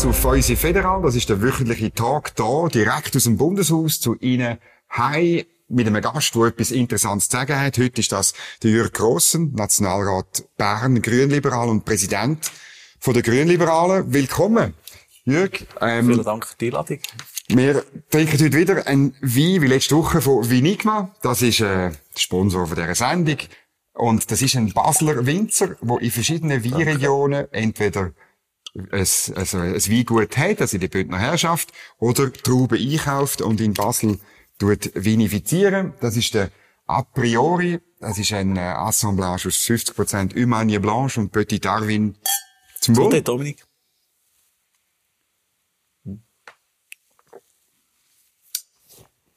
zu Feusi Federal. Das ist der wöchentliche Tag da, direkt aus dem Bundeshaus zu Ihnen heim mit einem Gast, der etwas Interessantes zu sagen hat. Heute ist das der Jürg Grossen, Nationalrat Bern, Grünliberal und Präsident von der Grünliberalen. Willkommen, Jürg. Ähm, Vielen Dank für die Einladung. Wir trinken heute wieder ein Wein wie letzte Woche von Vinigma. Das ist äh, der Sponsor von dieser Sendung. Und das ist ein Basler Winzer, der in verschiedenen Weinregionen entweder ein, also ein Weingut hat, also in der Bündner Herrschaft, oder Trauben einkauft und in Basel tut vinifizieren. Das ist der A priori, das ist ein äh, Assemblage aus 50% Humagne Blanche und Petit Darwin zum Wohl. Dominik.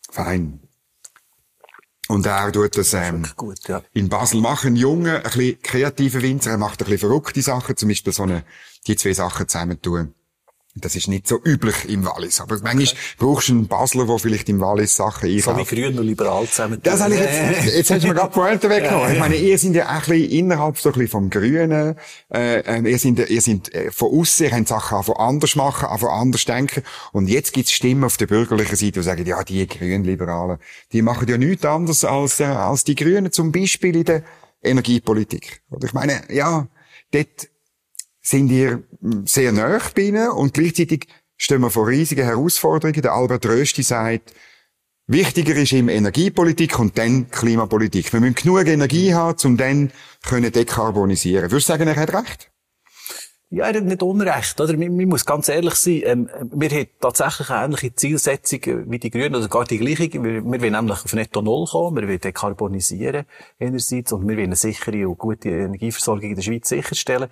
Fein. Und er tut das ähm, gut, ja. in Basel machen. Junge, ein bisschen kreative Winzer, er macht ein bisschen verrückte Sachen, zum Beispiel so eine, die zwei Sachen zusammen tun. Das ist nicht so üblich im Wallis. Aber okay. manchmal brauchst du einen Basler, der vielleicht im Wallis Sachen einkauft. So wie Grün und Liberal zusammen. Das habe ich jetzt, jetzt hast du mir gerade Pointe weggenommen. Ich meine, ihr seid ja ein bisschen innerhalb so ein bisschen vom Grünen. Äh, ähm, ihr seid, ihr seid äh, von außen, ihr habt Sachen einfach anders machen, einfach anders denken. Und jetzt gibt's Stimmen auf der bürgerlichen Seite, die sagen, ja, die Grünen-Liberalen, die machen ja nichts anderes als, äh, als die Grünen, zum Beispiel in der Energiepolitik. Oder ich meine, ja, dort sind ihr sehr nah bei ihnen und gleichzeitig stehen wir vor riesigen Herausforderungen. Der Albert Rösti sagt, wichtiger ist ihm Energiepolitik und dann Klimapolitik. Wir müssen genug Energie haben, um dann können dekarbonisieren. Würdest du sagen, er hat recht? Ja, er hat nicht Unrecht, oder? Man, muss ganz ehrlich sein, ähm, wir haben tatsächlich eine ähnliche Zielsetzung wie die Grünen, oder gar die gleiche. Wir, wir wollen nämlich auf Netto Null kommen, wir wollen dekarbonisieren einerseits und wir wollen eine sichere und gute Energieversorgung in der Schweiz sicherstellen.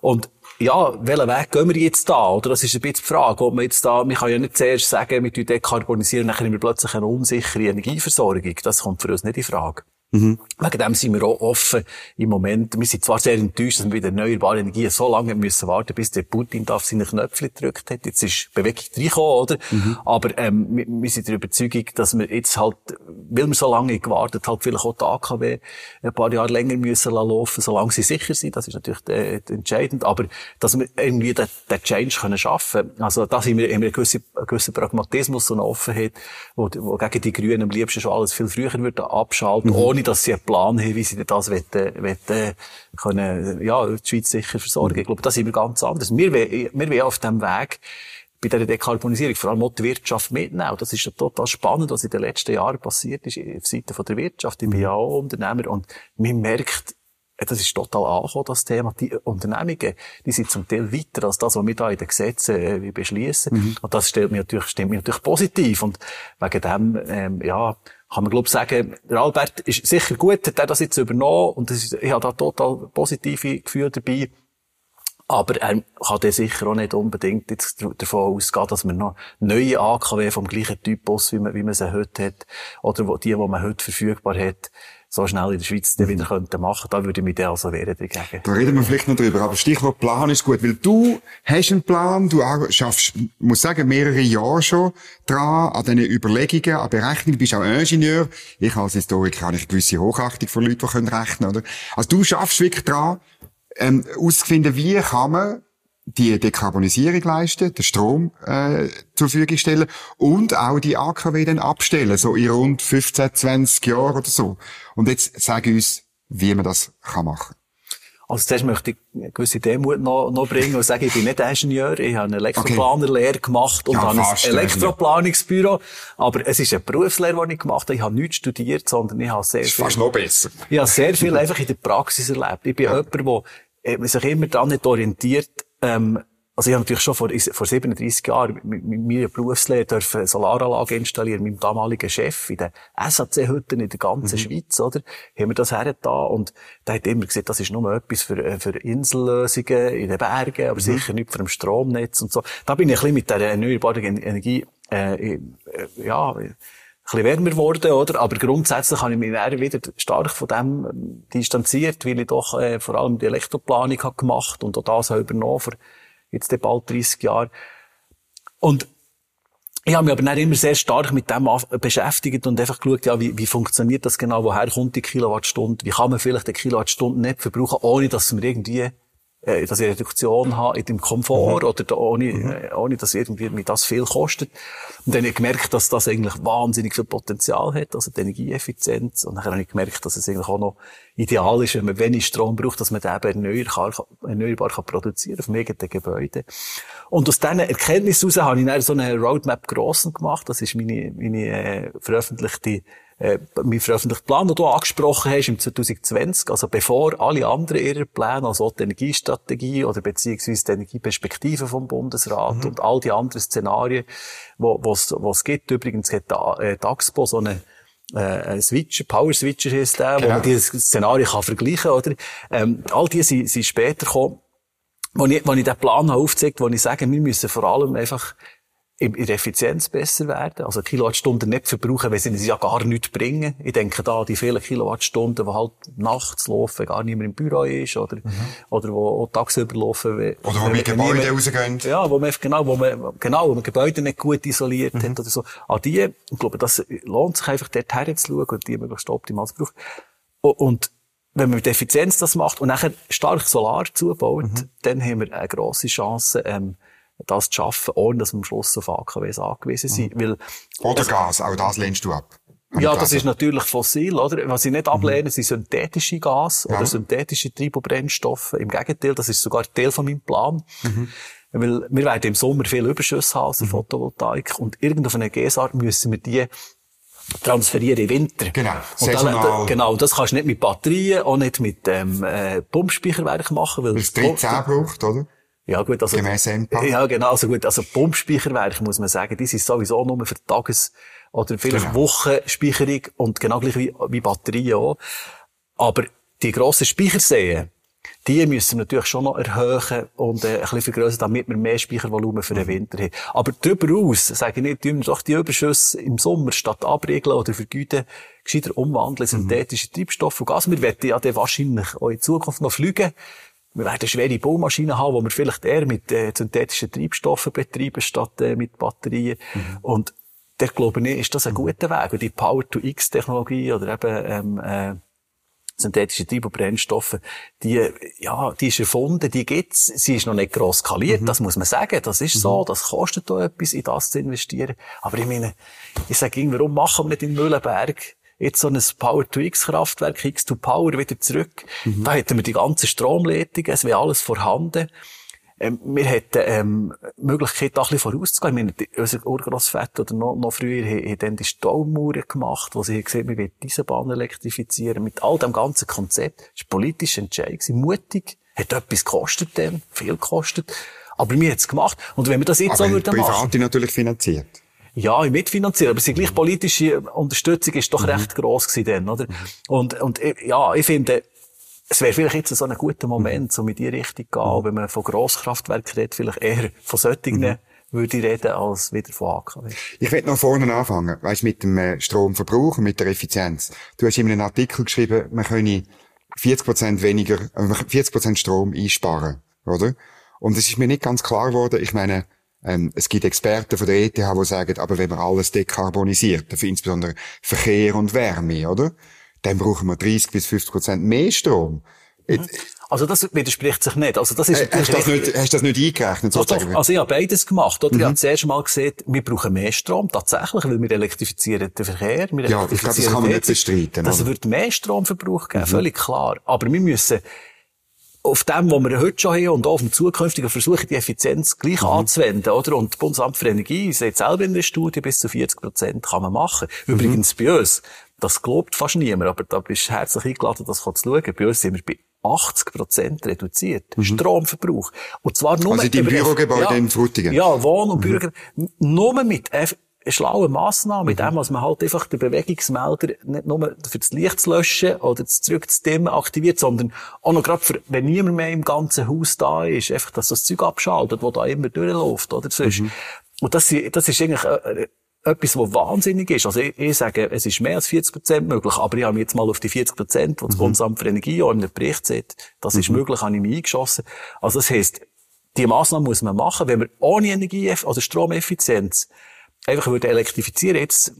Und ja, welchen Weg gehen wir jetzt da? Oder das ist ein bisschen die Frage, ob man jetzt da, man kann ja nicht zuerst sagen, wir dekarbonisieren, dann haben wir plötzlich eine unsichere Energieversorgung. Das kommt für uns nicht in Frage. Mhm. Wegen dem sind wir auch offen im Moment. Wir sind zwar sehr enttäuscht, dass wir wieder erneuerbare Energien so lange müssen warten, bis der Putin da auf seine Knöpfe gedrückt hat. Jetzt ist Bewegung reingekommen, oder? Mhm. Aber ähm, wir, wir, sind der Überzeugung, dass wir jetzt halt, weil wir so lange gewartet halt vielleicht auch die AKW ein paar Jahre länger müssen laufen, solange sie sicher sind. Das ist natürlich äh, entscheidend. Aber dass wir irgendwie den, den Change können schaffen können. Also da sind wir, haben wir einen gewissen, einen gewissen Pragmatismus und eine Offenheit, wo, wo gegen die Grünen am liebsten schon alles viel früher würden abschalten, mhm. ohne ohne dass sie einen Plan haben, wie sie das wollen, wollen, können, ja, die Schweiz sicher versorgen. Ich glaube, das sind wir ganz anders. Wir, wir, wir auf dem Weg, bei dieser Dekarbonisierung vor allem auch die Wirtschaft mitnehmen. Das ist ja total spannend, was in den letzten Jahren passiert ist, auf Seite der Wirtschaft. Ich bin ja auch Unternehmer und man merkt, das ist total angekommen, das Thema. Die Unternehmungen, die sind zum Teil weiter als das, was wir da in den Gesetzen äh, beschließen. Mhm. Und das stellt mich natürlich, stimmt mich natürlich positiv. Und wegen dem, ähm, ja, kann man, glaube ich, sagen, Albert ist sicher gut, hat er das jetzt übernommen und das ist, ich habe da total positive Gefühle dabei. Aber er kann dann sicher auch nicht unbedingt jetzt davon ausgehen, dass man noch neue AKW vom gleichen Typus, wie man, wie man sie heute hat, oder die, die man heute verfügbar hat, so schnell in der Schweiz dann wieder könnten machen. Da würde ich mich dann also wehren dagegen. Da reden wir vielleicht noch drüber. Aber Stichwort Plan ist gut, weil du hast einen Plan, du schaffst, muss sagen, mehrere Jahre schon dran, an diesen Überlegungen, an Berechnungen, du bist auch Ingenieur. Ich als Historiker habe eine gewisse Hochachtung von Leuten, die können rechnen, oder? Also du schaffst wirklich dran, ähm, auszufinden, wie kann man die Dekarbonisierung leisten, den Strom äh, zur Verfügung stellen und auch die AKW dann abstellen, so in rund 15, 20 Jahren oder so. Und jetzt sag uns, wie man das kann machen also zuerst möchte ich eine gewisse Demut noch, noch bringen und sagen, ich bin nicht Ingenieur, ich habe eine Elektroplanerlehre okay. gemacht und ja, habe ein Elektroplanungsbüro, aber es ist eine Berufslehre, die ich gemacht habe. Ich habe nichts studiert, sondern ich habe sehr das ist viel... fast noch besser. Ich habe sehr viel einfach in der Praxis erlebt. Ich bin ja. jemand, der äh, sich immer daran nicht orientiert, ähm, also ich habe natürlich schon vor, vor 37 Jahren mit, mit meiner Berufslehre dürfen eine Solaranlage installieren, mit meinem damaligen Chef in den SAC-Hütten in der ganzen mhm. Schweiz, oder? Haben wir das hergetan und der hat immer gesagt, das ist nur etwas für, äh, für Insellösungen in den Bergen, aber mhm. sicher nicht für ein Stromnetz und so. Da bin ich ein bisschen mit der erneuerbaren Energie, äh, äh, ja, bisschen wärmer geworden, oder? Aber grundsätzlich habe ich mich dann wieder stark von dem ähm, distanziert, weil ich doch äh, vor allem die Elektroplanung habe gemacht und auch das habe übernommen jetzt bald 30 Jahre. Und ich habe mich aber dann immer sehr stark mit dem beschäftigt und einfach geschaut, ja, wie, wie funktioniert das genau, woher kommt die Kilowattstunde, wie kann man vielleicht die Kilowattstunde nicht verbrauchen, ohne dass wir irgendwie dass ich eine Reduktion habe in dem Komfort mhm. oder da ohne, mhm. äh, ohne dass irgendwie mir das viel kostet. Und dann habe ich gemerkt, dass das eigentlich wahnsinnig viel Potenzial hat, also die Energieeffizienz. Und dann habe ich gemerkt, dass es eigentlich auch noch ideal ist, wenn man wenig Strom braucht, dass man den eben erneuerbar, erneuerbar kann produzieren auf mehreren Gebäuden. Und aus diesen Erkenntnissen heraus habe ich dann so eine Roadmap grossen gemacht. Das ist meine, meine äh, veröffentlichte äh, mein veröffentlichten Plan, den du angesprochen hast, im 2020, also bevor alle anderen ihre Pläne, also die Energiestrategie oder beziehungsweise die Energieperspektive vom Bundesrat mhm. und all die anderen Szenarien, wo es was gibt. Übrigens hat äh, DAXPO so eine äh, ein Switcher, Power Switcher heisst der, genau. wo man diese Szenarien kann vergleichen, oder? Ähm, all die sind, sind später gekommen, wo ich, wo ich den Plan aufgezeigt wo ich sage, wir müssen vor allem einfach in der Effizienz besser werden. Also Kilowattstunden nicht verbrauchen, weil sie ja gar nichts bringen. Ich denke da die vielen Kilowattstunden, die halt nachts laufen, gar niemand im Büro ist, oder, mhm. oder wo auch tagsüber laufen. Oder wo mit Gebäude rausgehen. Ja, wo man, genau, wo man, genau, wo man Gebäude nicht gut isoliert mhm. hat oder so. An die, ich glaube, das lohnt sich einfach dort herzuschauen und die möglichst optimal zu brauchen. Und wenn man mit Effizienz das macht und nachher stark Solar zubaut, mhm. dann haben wir eine grosse Chance, ähm, das zu schaffen, ohne dass wir am Schluss auf AKWs angewiesen sind. Mhm. Weil, oder Gas, auch das lehnst du ab. Ja, das ist natürlich fossil, oder? Was ich nicht ablehne, mhm. sind synthetische Gas ja. oder synthetische Triebobrennstoffe. Im Gegenteil, das ist sogar Teil von meinem Plan. Mhm. Weil wir werden im Sommer viel Überschüsse haben aus der mhm. Photovoltaik und irgendeine einer GSAR müssen wir die transferieren im Winter. Genau. Und dann, genau. Das kannst du nicht mit Batterien, auch nicht mit, ähm, äh, Pumpspeicherwerk machen, weil... Weil es 13 braucht, oder? Ja, gut, also. EMPA. Ja, genau, also gut, also Pumpspeicherwerke, muss man sagen, die sind sowieso nur für Tages- oder vielleicht genau. Wochenspeicherung und genau gleich wie, wie Batterien auch. Aber die grossen Speicherseen, die müssen wir natürlich schon noch erhöhen und äh, ein bisschen vergrößern, damit wir mehr Speichervolumen für den mhm. Winter haben. Aber darüber aus, sage ich nicht, tun wir doch die Überschüsse im Sommer statt abriegeln oder vergüten, gescheiter umwandeln in mhm. synthetische. Treibstoffe und Gas. Wir werden ja dann wahrscheinlich auch in Zukunft noch fliegen wir werden schwere Baumaschinen haben, wo wir vielleicht eher mit äh, synthetischen Treibstoffen betreiben, statt äh, mit Batterien. Mhm. Und der glaube ich, ist das ein guter Weg. Und die Power-to-X-Technologie oder eben ähm, äh, synthetische Treibstoffbrennstoffe, die, ja, die ist erfunden, die gibt's, sie ist noch nicht gross skaliert, mhm. das muss man sagen, das ist mhm. so, das kostet da etwas, in das zu investieren. Aber ich meine, ich sage, warum machen wir nicht in Mühlenberg jetzt so ein Power-to-X-Kraftwerk, X-to-Power wieder zurück. Mhm. Da hätten wir die ganze Stromleitung, es wäre alles vorhanden. Ähm, wir hätten ähm, Möglichkeit, da ein bisschen vorauszugehen. Wir haben, unser Urgrossväter oder noch, noch früher haben, dann die Staumauern gemacht, wo sie gesehen haben, wir diese Bahn elektrifizieren. Mit all dem ganzen Konzept. Das war politisch Entscheid, mutig, hat etwas gekostet dann, viel gekostet. Aber wir haben es gemacht. Und wenn wir das jetzt aber so würden machen... Private natürlich finanziert. Ja, ich mitfinanzieren, aber die gleich politische Unterstützung ist doch mhm. recht gross gewesen dann, oder? Mhm. Und, und, ja, ich finde, es wäre vielleicht jetzt so ein guter Moment, so mit die Richtung gehen, mhm. wenn man von Grosskraftwerken redet, vielleicht eher von solchen, mhm. würde ich reden, als wieder von AKW. Ich will noch vorne anfangen, weißt, mit dem äh, Stromverbrauch und mit der Effizienz. Du hast in einem Artikel geschrieben, man könne 40% weniger, 40% äh, Strom einsparen, oder? Und es ist mir nicht ganz klar geworden, ich meine, ähm, es gibt Experten von der ETH, die sagen, aber wenn man alles dekarbonisiert, dafür insbesondere Verkehr und Wärme, oder? Dann brauchen wir 30 bis 50 Prozent mehr Strom. Mhm. Also das widerspricht sich nicht. Also das ist äh, hast, du das nicht, hast du das nicht eingerechnet? Doch, doch. Also ich habe beides gemacht. Oder? Mhm. Ich habe zuerst mal gesehen, wir brauchen mehr Strom, tatsächlich, weil wir elektrifizieren den Verkehr. Wir ja, ich glaube, das kann man nicht bestreiten. Das wird mehr Stromverbrauch geben, mhm. völlig klar. Aber wir müssen auf dem, was wir heute schon haben und auch auf dem zukünftigen versuchen, die Effizienz gleich mhm. anzuwenden, oder? Und das Bundesamt für Energie sagt selber in der Studie, bis zu 40 Prozent kann man machen. Mhm. Übrigens bei uns, das glaubt fast niemand, aber da bist du herzlich eingeladen, das zu schauen. Bei uns sind wir bei 80 Prozent reduziert. Mhm. Stromverbrauch. Und zwar nur also mit... Also die Bürogebäude ja, in Frutigen? Ja, Wohn- und mhm. Bürogebäude. Nur mit schlaue Massnahme, mit dem, was man halt einfach den Bewegungsmelder nicht nur für das Licht zu löschen oder das zurückzudimmen aktiviert, sondern auch noch gerade für, wenn niemand mehr im ganzen Haus da ist, einfach, dass das Zeug abschaltet, wo da immer durchläuft, oder? Sonst. Mhm. Und das, das ist eigentlich, äh, etwas, was wahnsinnig ist. Also ich, ich sage, es ist mehr als 40 Prozent möglich, aber ich habe jetzt mal auf die 40 Prozent, die das mhm. Bundesamt für Energie auch in einem Bericht sieht, das mhm. ist möglich, habe ich mich eingeschossen. Also das heisst, die Massnahmen muss man machen, wenn wir ohne Energie, also Stromeffizienz, einfach würde elektrifizieren, jetzt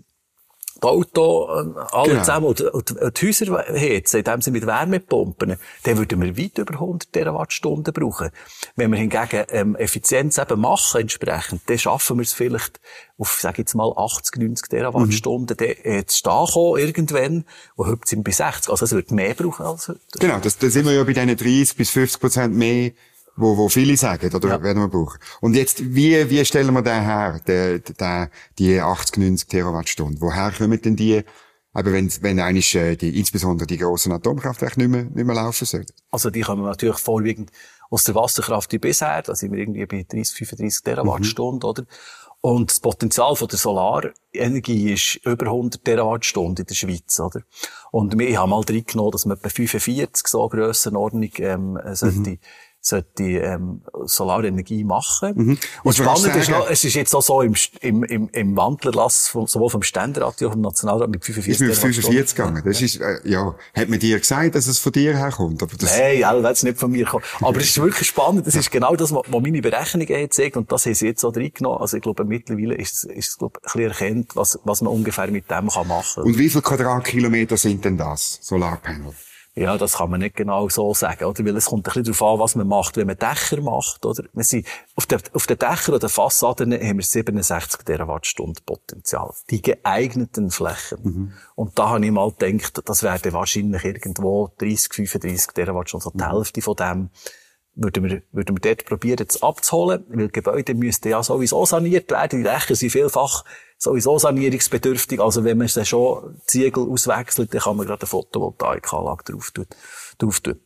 die Auto, äh, alle genau. zusammen, und, und, und die Häuser heizen, indem sie mit Wärmepumpen, dann würden wir weit über 100 Terawattstunden brauchen. Wenn wir hingegen ähm, Effizienz eben machen entsprechend, dann schaffen wir es vielleicht auf, sag jetzt mal, 80, 90 Terawattstunden, mhm. dann äh, zu stehen kommen irgendwann, wo heute sind wir bei 60. Also es wird mehr brauchen als heute. Genau, das, da sind wir ja bei diesen 30 bis 50 Prozent mehr wo, wo viele sagen, oder ja. werden wir brauchen. Und jetzt, wie, wie stellen wir den her, den, den, die 80, 90 Terawattstunden? Woher kommen denn die, aber wenn, wenn eigentlich, äh, die, insbesondere die grossen Atomkraftwerke nicht mehr, nicht mehr laufen sollen? Also die kommen natürlich vorwiegend aus der Wasserkraft wie bisher, da sind wir irgendwie bei 30, 35 Terawattstunden, mhm. oder? Und das Potenzial von der Solarenergie ist über 100 Terawattstunden in der Schweiz, oder? Und wir haben mal reingenommen, dass man etwa 45 so Grössenordnung, ähm, sollte, mhm sollte ähm, Solarenergie machen. Mhm. Und spannend ist noch, es ist jetzt auch so im, im, im, im Wandlerlass vom, sowohl vom Ständerat als auch vom Nationalrat mit 45 Ist mit 45 gegangen. Das ist, äh, ja, hat man dir gesagt, dass es von dir herkommt? Aber das Nein, ja, das nicht von mir kommen. Aber es ist wirklich spannend. Das ist genau das, was meine Berechnungen gezeigt und das haben sie jetzt auch reingenommen. Also ich glaube, mittlerweile ist, ist es, glaube ich, ein bisschen erkennt, was, was man ungefähr mit dem kann machen kann. Und wie viele Quadratkilometer sind denn das, Solarpanel? Ja, das kann man nicht genau so sagen, oder? Weil es kommt ein bisschen darauf an, was man macht, wenn man Dächer macht, oder? Wir sind, auf den, auf den Dächern oder Fassaden haben wir 67 Terawattstunden Potenzial. Die geeigneten Flächen. Mhm. Und da habe ich mal gedacht, das werden wahrscheinlich irgendwo 30, 35 Terawattstunden, also die mhm. Hälfte von dem würden wir, würden wir dort probieren, jetzt abzuholen, weil Gebäude müssten ja sowieso saniert werden. Die Dächer sind vielfach sowieso sanierungsbedürftig. Also wenn man dann schon Ziegel auswechselt, dann kann man gerade eine Photovoltaikanlage drauf tun. Drauf tun.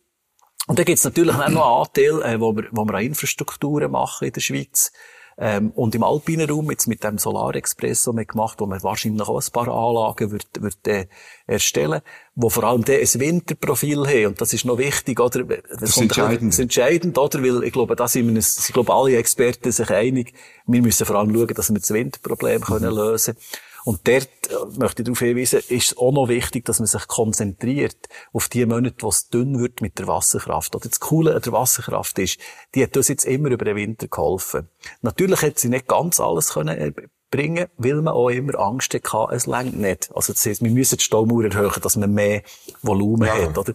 Und dann gibt's natürlich auch noch einen Anteil, äh, wo wir, wo wir an Infrastrukturen machen in der Schweiz. Ähm, und im alpinen Raum, jetzt mit dem Solarexpress, den wir gemacht wo man wahrscheinlich auch ein paar Anlagen wird, wird äh, erstellen, wo vor allem ein Winterprofil haben. Und das ist noch wichtig, oder? Das, das ist entscheidend. Das ist entscheidend, oder? Weil ich glaube, da sind wir ich glaube, alle Experten sich einig. Wir müssen vor allem schauen, dass wir das Winterproblem mhm. können lösen können. Und dort äh, möchte ich darauf hinweisen, ist es auch noch wichtig, dass man sich konzentriert auf die Monate, wo es dünn wird mit der Wasserkraft. Oder das Coole an der Wasserkraft ist, die hat uns jetzt immer über den Winter geholfen. Natürlich hat sie nicht ganz alles können äh, bringen, weil man auch immer Angst hatte, es längt nicht. Also das heißt, wir müssen die Staumauer erhöhen, dass man mehr Volumen ja. hat, oder?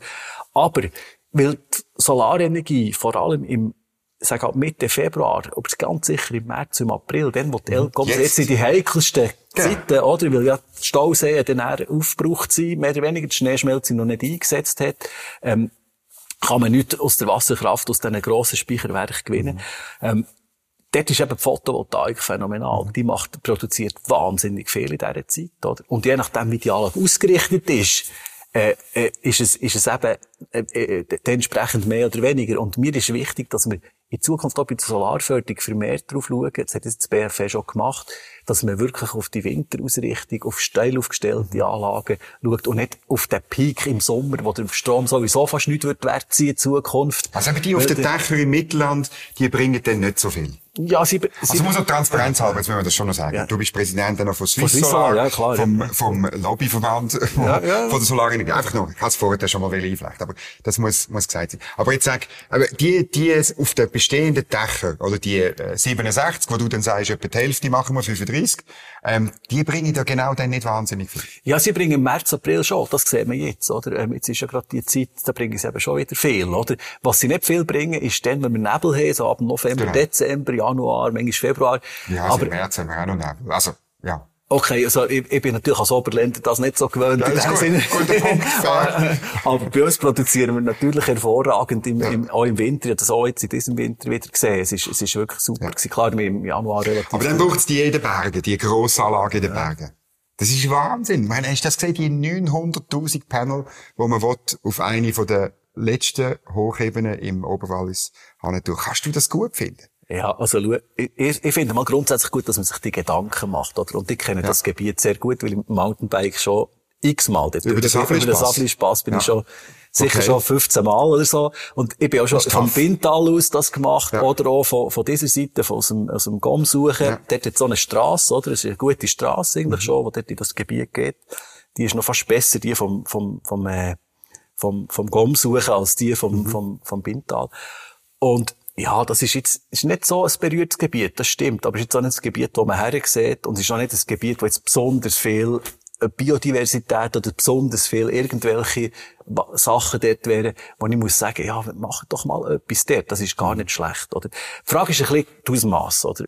Aber, weil die Solarenergie vor allem im sage ab Mitte Februar, aber ganz sicher im März, im April, dann, wo die mhm. Elkomms jetzt sind die heikelsten genau. Zeiten, oder? Weil ja die Stauseen dann aufgebraucht sind, mehr oder weniger die Schneeschmelze noch nicht eingesetzt hat, ähm, kann man nicht aus der Wasserkraft, aus diesen grossen Speicherwerken gewinnen. Mhm. Ähm, dort ist eben die Photovoltaik phänomenal. Mhm. Die macht, produziert wahnsinnig viel in dieser Zeit, oder? Und je nachdem, wie die Anlage ausgerichtet ist, äh, äh, ist es, ist es eben äh, äh, entsprechend mehr oder weniger. Und mir ist wichtig, dass wir in Zukunft auch bei der Solarförderung vermehrt drauf schauen. Das hat jetzt das BFE schon gemacht, dass man wirklich auf die Winterausrichtung, auf steil aufgestellte mhm. Anlagen schaut und nicht auf den Peak im Sommer, wo der Strom sowieso fast nicht wird wert sein in Zukunft. Also aber die auf den Dächern im Mittelland, die bringen dann nicht so viel. Ja, sie, sie also muss auch Transparenz haben, jetzt müssen wir das schon noch sagen. Ja. Du bist Präsident dann noch von Swiss, von Swiss Solar, ja, klar, vom, ja. vom Lobbyverband ja, ja. von der Solarenergie. Einfach noch, ich habe es vorher schon mal einflechten, aber das muss, muss gesagt sein. Aber jetzt sag, aber die, die auf den bestehenden Dächern, oder die äh, 67, wo du dann sagst, etwa die Hälfte machen wir 35, ähm, die bringen ja genau dann nicht wahnsinnig viel. Ja, sie bringen im März, April schon, das sehen wir jetzt, oder? Ähm, jetzt ist ja gerade die Zeit, da bringen sie eben schon wieder viel, oder? Was sie nicht viel bringen, ist dann, wenn wir Nebel haben, so ab November, genau. Dezember, Januar, manchmal Februar. Ja, also aber, im März haben wir auch noch Nebel. Also, ja. Okay, also ich, ich bin natürlich als Oberländer das nicht so gewöhnt. Ja, in dem Sinne. Aber bei uns produzieren wir natürlich hervorragend im, ja. im, auch im Winter. Ich habe das auch jetzt in diesem Winter wieder gesehen. Es ist, es ist wirklich super ja. Klar, im Januar relativ. Aber dann braucht es die in den Bergen, die Grossanlage in den ja. Bergen. Das ist Wahnsinn. Ich meine, hast du das gesehen? Die 900.000 Panel, wo man will, auf eine von der letzten Hochebenen im Oberwallis haben Kannst du das gut finden? Ja, also, schau, ich, ich finde mal grundsätzlich gut, dass man sich die Gedanken macht, oder? Und ich kenne ja. das Gebiet sehr gut, weil ich Mountainbike schon x-mal dort über, den Safli-Spass bin ja. ich schon sicher okay. schon 15 Mal oder so. Und ich bin auch schon vom Bintal aus das gemacht, ja. oder auch von, von dieser Seite, von aus dem, aus dem Gom suchen. Ja. Dort hat so eine Strasse, oder? Das ist eine gute Strasse eigentlich mhm. schon, wo dort in das Gebiet geht. Die ist noch fast besser, die vom, vom, vom, äh, vom, vom Gom suchen, als die vom, mhm. vom, vom Bintal. Und ja, das ist jetzt ist nicht so ein berührtes Gebiet, das stimmt, aber es ist jetzt auch nicht ein Gebiet, wo man her sieht und es ist auch nicht ein Gebiet, wo jetzt besonders viel Biodiversität oder besonders viel irgendwelche Sachen dort wären, wo ich muss sagen, ja, mach doch mal etwas dort. Das ist gar nicht schlecht, oder? Die Frage ist ein bisschen die Ausmaß, oder?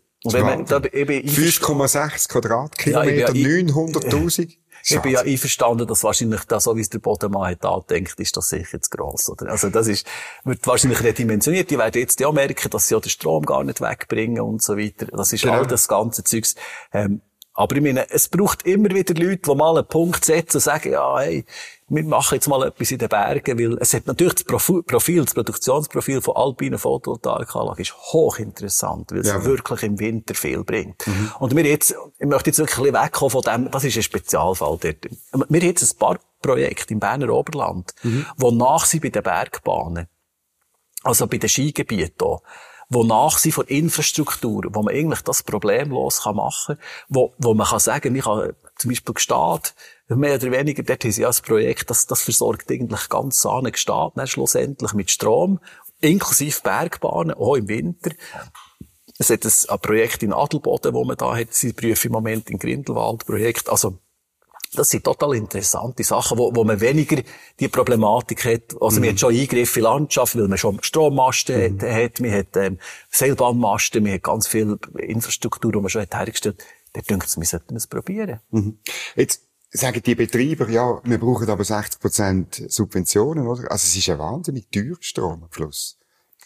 5,6 Quadratkilometer, ja, 900.000. Ich bin ja einverstanden, dass wahrscheinlich das, so wie es der Bodenmann hat angedenkt, ist das sicher zu gross, oder? Also das ist, wird wahrscheinlich redimensioniert. Die werden jetzt ja merken, dass sie ja den Strom gar nicht wegbringen und so weiter. Das ist genau. all das ganze Zeugs. Ähm, aber ich meine, es braucht immer wieder Leute, die mal einen Punkt setzen und sagen, ja, hey, wir machen jetzt mal etwas in den Bergen, weil es hat natürlich das Profil, das Produktionsprofil von alpinen Photovoltaikanlagen ist hochinteressant, weil ja. es wirklich im Winter viel bringt. Mhm. Und wir jetzt, ich möchte jetzt wirklich ein bisschen wegkommen von dem, das ist ein Spezialfall dort. Wir haben jetzt ein paar Projekte im Berner Oberland, mhm. wo nach sind bei den Bergbahnen, also bei den Skigebieten hier, wonach sie von Infrastruktur, wo man eigentlich das problemlos machen kann, wo, wo man kann sagen, ich kann zum Beispiel Gstaad, mehr oder weniger, dort sie ja ein Projekt, das, das versorgt eigentlich ganz sahne dann schlussendlich mit Strom, inklusive Bergbahnen, auch im Winter. Es hat ein, Projekt in Adelboden, wo man da hat, sie prüfen im Moment in Grindelwald Projekt, also das sind total interessante Sachen, wo, wo man weniger die Problematik hat. Also mhm. man hat schon Eingriffe in Landschaft, weil man schon Strommasten mhm. hat, man hat ähm, Seilbahnmasten, man hat ganz viel Infrastruktur, die man schon hat hergestellt. Da denkt es, wir sollten es probieren. Mhm. Jetzt sagen die Betreiber, ja, wir brauchen aber 60% Subventionen, oder? Also es ist ein wahnsinnig teurer Stromfluss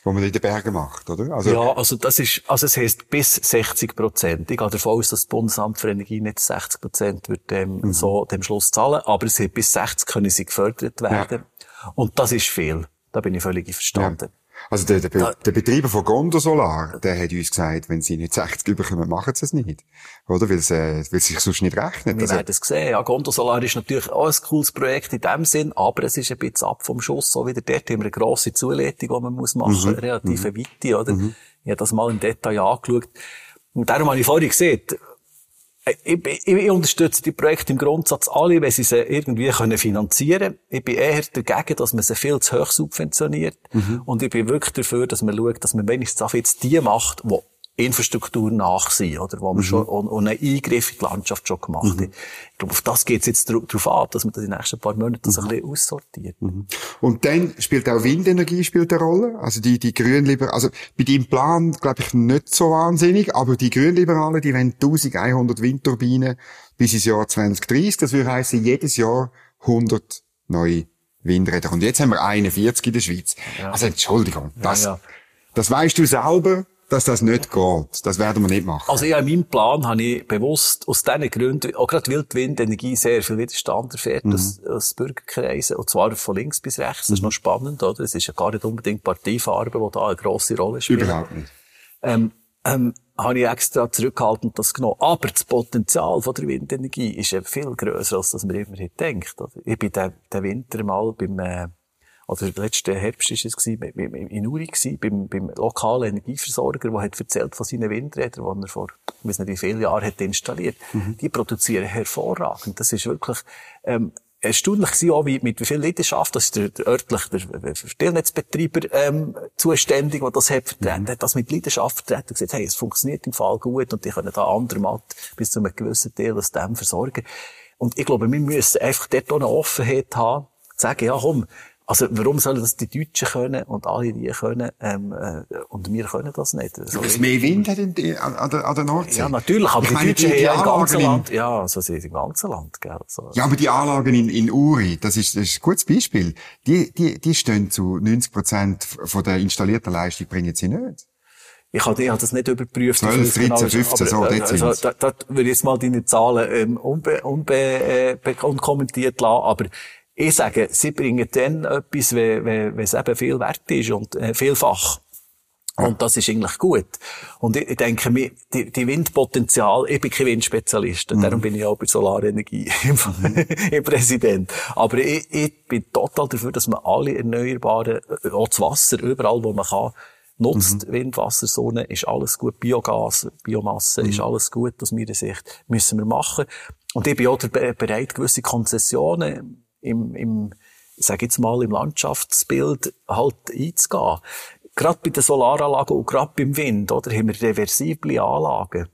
wo man in den Bergen macht, oder? Also ja, also das ist, also es heisst bis 60 Prozent. Ich gehe davon aus, dass das Bundesamt für Energie nicht 60 Prozent wird dem mhm. so dem Schluss zahlen, aber es hat bis 60 können sie gefördert werden. Ja. Und das ist viel. Da bin ich völlig verstanden. Ja. Also der, der, der Betreiber von Gondo Solar, der hat uns gesagt, wenn sie nicht 60 überkommen, machen sie es nicht. Oder? Weil es, äh, weil es sich sonst nicht rechnet. Wir also, werden es sehen. Ja, Gondo Solar ist natürlich auch ein cooles Projekt in dem Sinn, aber es ist ein bisschen ab vom Schuss. So wieder dort haben wir eine grosse Zuleitung, die man muss machen muss, mhm. relativ mhm. weite, oder? Mhm. Ich habe das mal im Detail angeschaut. Und darum habe ich vorhin gesehen, ich, ich, ich, unterstütze die Projekte im Grundsatz alle, wenn sie sie irgendwie können finanzieren können. Ich bin eher dagegen, dass man sie viel zu hoch subventioniert. Mhm. Und ich bin wirklich dafür, dass man schaut, dass man wenigstens jetzt die macht, die Infrastruktur nach sein, oder? Wo man mhm. schon, und, und einen Eingriff in die Landschaft schon gemacht mhm. hat. Ich glaube, auf das geht es jetzt darauf an, dass man das in den nächsten paar Monaten so ein mhm. bisschen aussortiert. Mhm. Und dann spielt auch Windenergie spielt eine Rolle. Also die, die Grünliberalen, also bei deinem Plan, glaube ich, nicht so wahnsinnig, aber die Grünliberalen, die wollen 1100 Windturbinen bis ins Jahr 2030. Das würde heißen, jedes Jahr 100 neue Windräder. Und jetzt haben wir 41 in der Schweiz. Ja. Also Entschuldigung, das, ja, ja. das weißt du selber dass das nicht geht. Das werden wir nicht machen. Also ja, in meinem Plan habe ich bewusst aus diesen Gründen, auch gerade Wildwindenergie, sehr viel Widerstand erfährt mhm. aus, aus Bürgerkreisen, und zwar von links bis rechts. Das ist mhm. noch spannend, oder? Es ist ja gar nicht unbedingt Parteifarbe, die da eine grosse Rolle spielt. Überhaupt nicht. Ähm, ähm, habe ich extra zurückhaltend das genommen. Aber das Potenzial von der Windenergie ist ja viel grösser, als das man immer denkt. Oder? Ich bin den, den Winter mal beim, äh, oder letzten Herbst war es in Uri gewesen, beim, beim lokalen Energieversorger, der hat erzählt von seinen Windrädern, die er vor, ich weiß nicht wie viele Jahren hat installiert. Mhm. Die produzieren hervorragend. Das ist wirklich, ähm, erstaunlich gewesen, auch wie, mit wie viel Leidenschaft, das ist der, der örtliche, der Stellnetzbetreiber, ähm, zuständig, der das hat vertreten, mhm. hat das mit Leidenschaft vertreten und gesagt, hey, es funktioniert im Fall gut und die können da andere Matt bis zu einem gewissen Teil aus dem versorgen. Und ich glaube, wir müssen einfach dort auch eine Offenheit haben, zu sagen, ja komm, also, warum sollen das die Deutschen können und alle die können, ähm, äh, und wir können das nicht? So Weil es mehr Wind hat in, an, der, an der Nordsee. Ja, natürlich, aber ich die meine, Deutschen die, die haben im ganzen Land, ja, also sie sind im ganzen Land, gell. So. Ja, aber die Anlagen in, in Uri, das ist, das ist ein gutes Beispiel. Die, die, die stehen zu 90 Prozent von der installierten Leistung bringen sie nicht. Ich habe, ich habe das nicht überprüft. 12, 13, 15, so, dort also, da, da würde ich jetzt mal deine Zahlen ähm, unbe, unbe, äh, unkommentiert lassen, aber ich sage, sie bringen dann etwas, wenn, wenn, wenn es eben viel wert ist und äh, vielfach. Und das ist eigentlich gut. Und ich, ich denke, die, die Windpotenzial, ich bin kein Windspezialist, mhm. darum bin ich auch bei Solarenergie im, im Präsident. Aber ich, ich bin total dafür, dass man alle erneuerbaren, äh, auch das Wasser, überall wo man kann, nutzt. Mhm. Wind, Wasser, Sonne, ist alles gut. Biogas, Biomasse, mhm. ist alles gut aus meiner Sicht. Müssen wir machen. Und ich bin auch bereit, gewisse Konzessionen im, im ich sage jetzt mal, im Landschaftsbild halt einzugehen. Gerade bei den Solaranlagen und gerade beim Wind, oder, haben wir reversible Anlagen.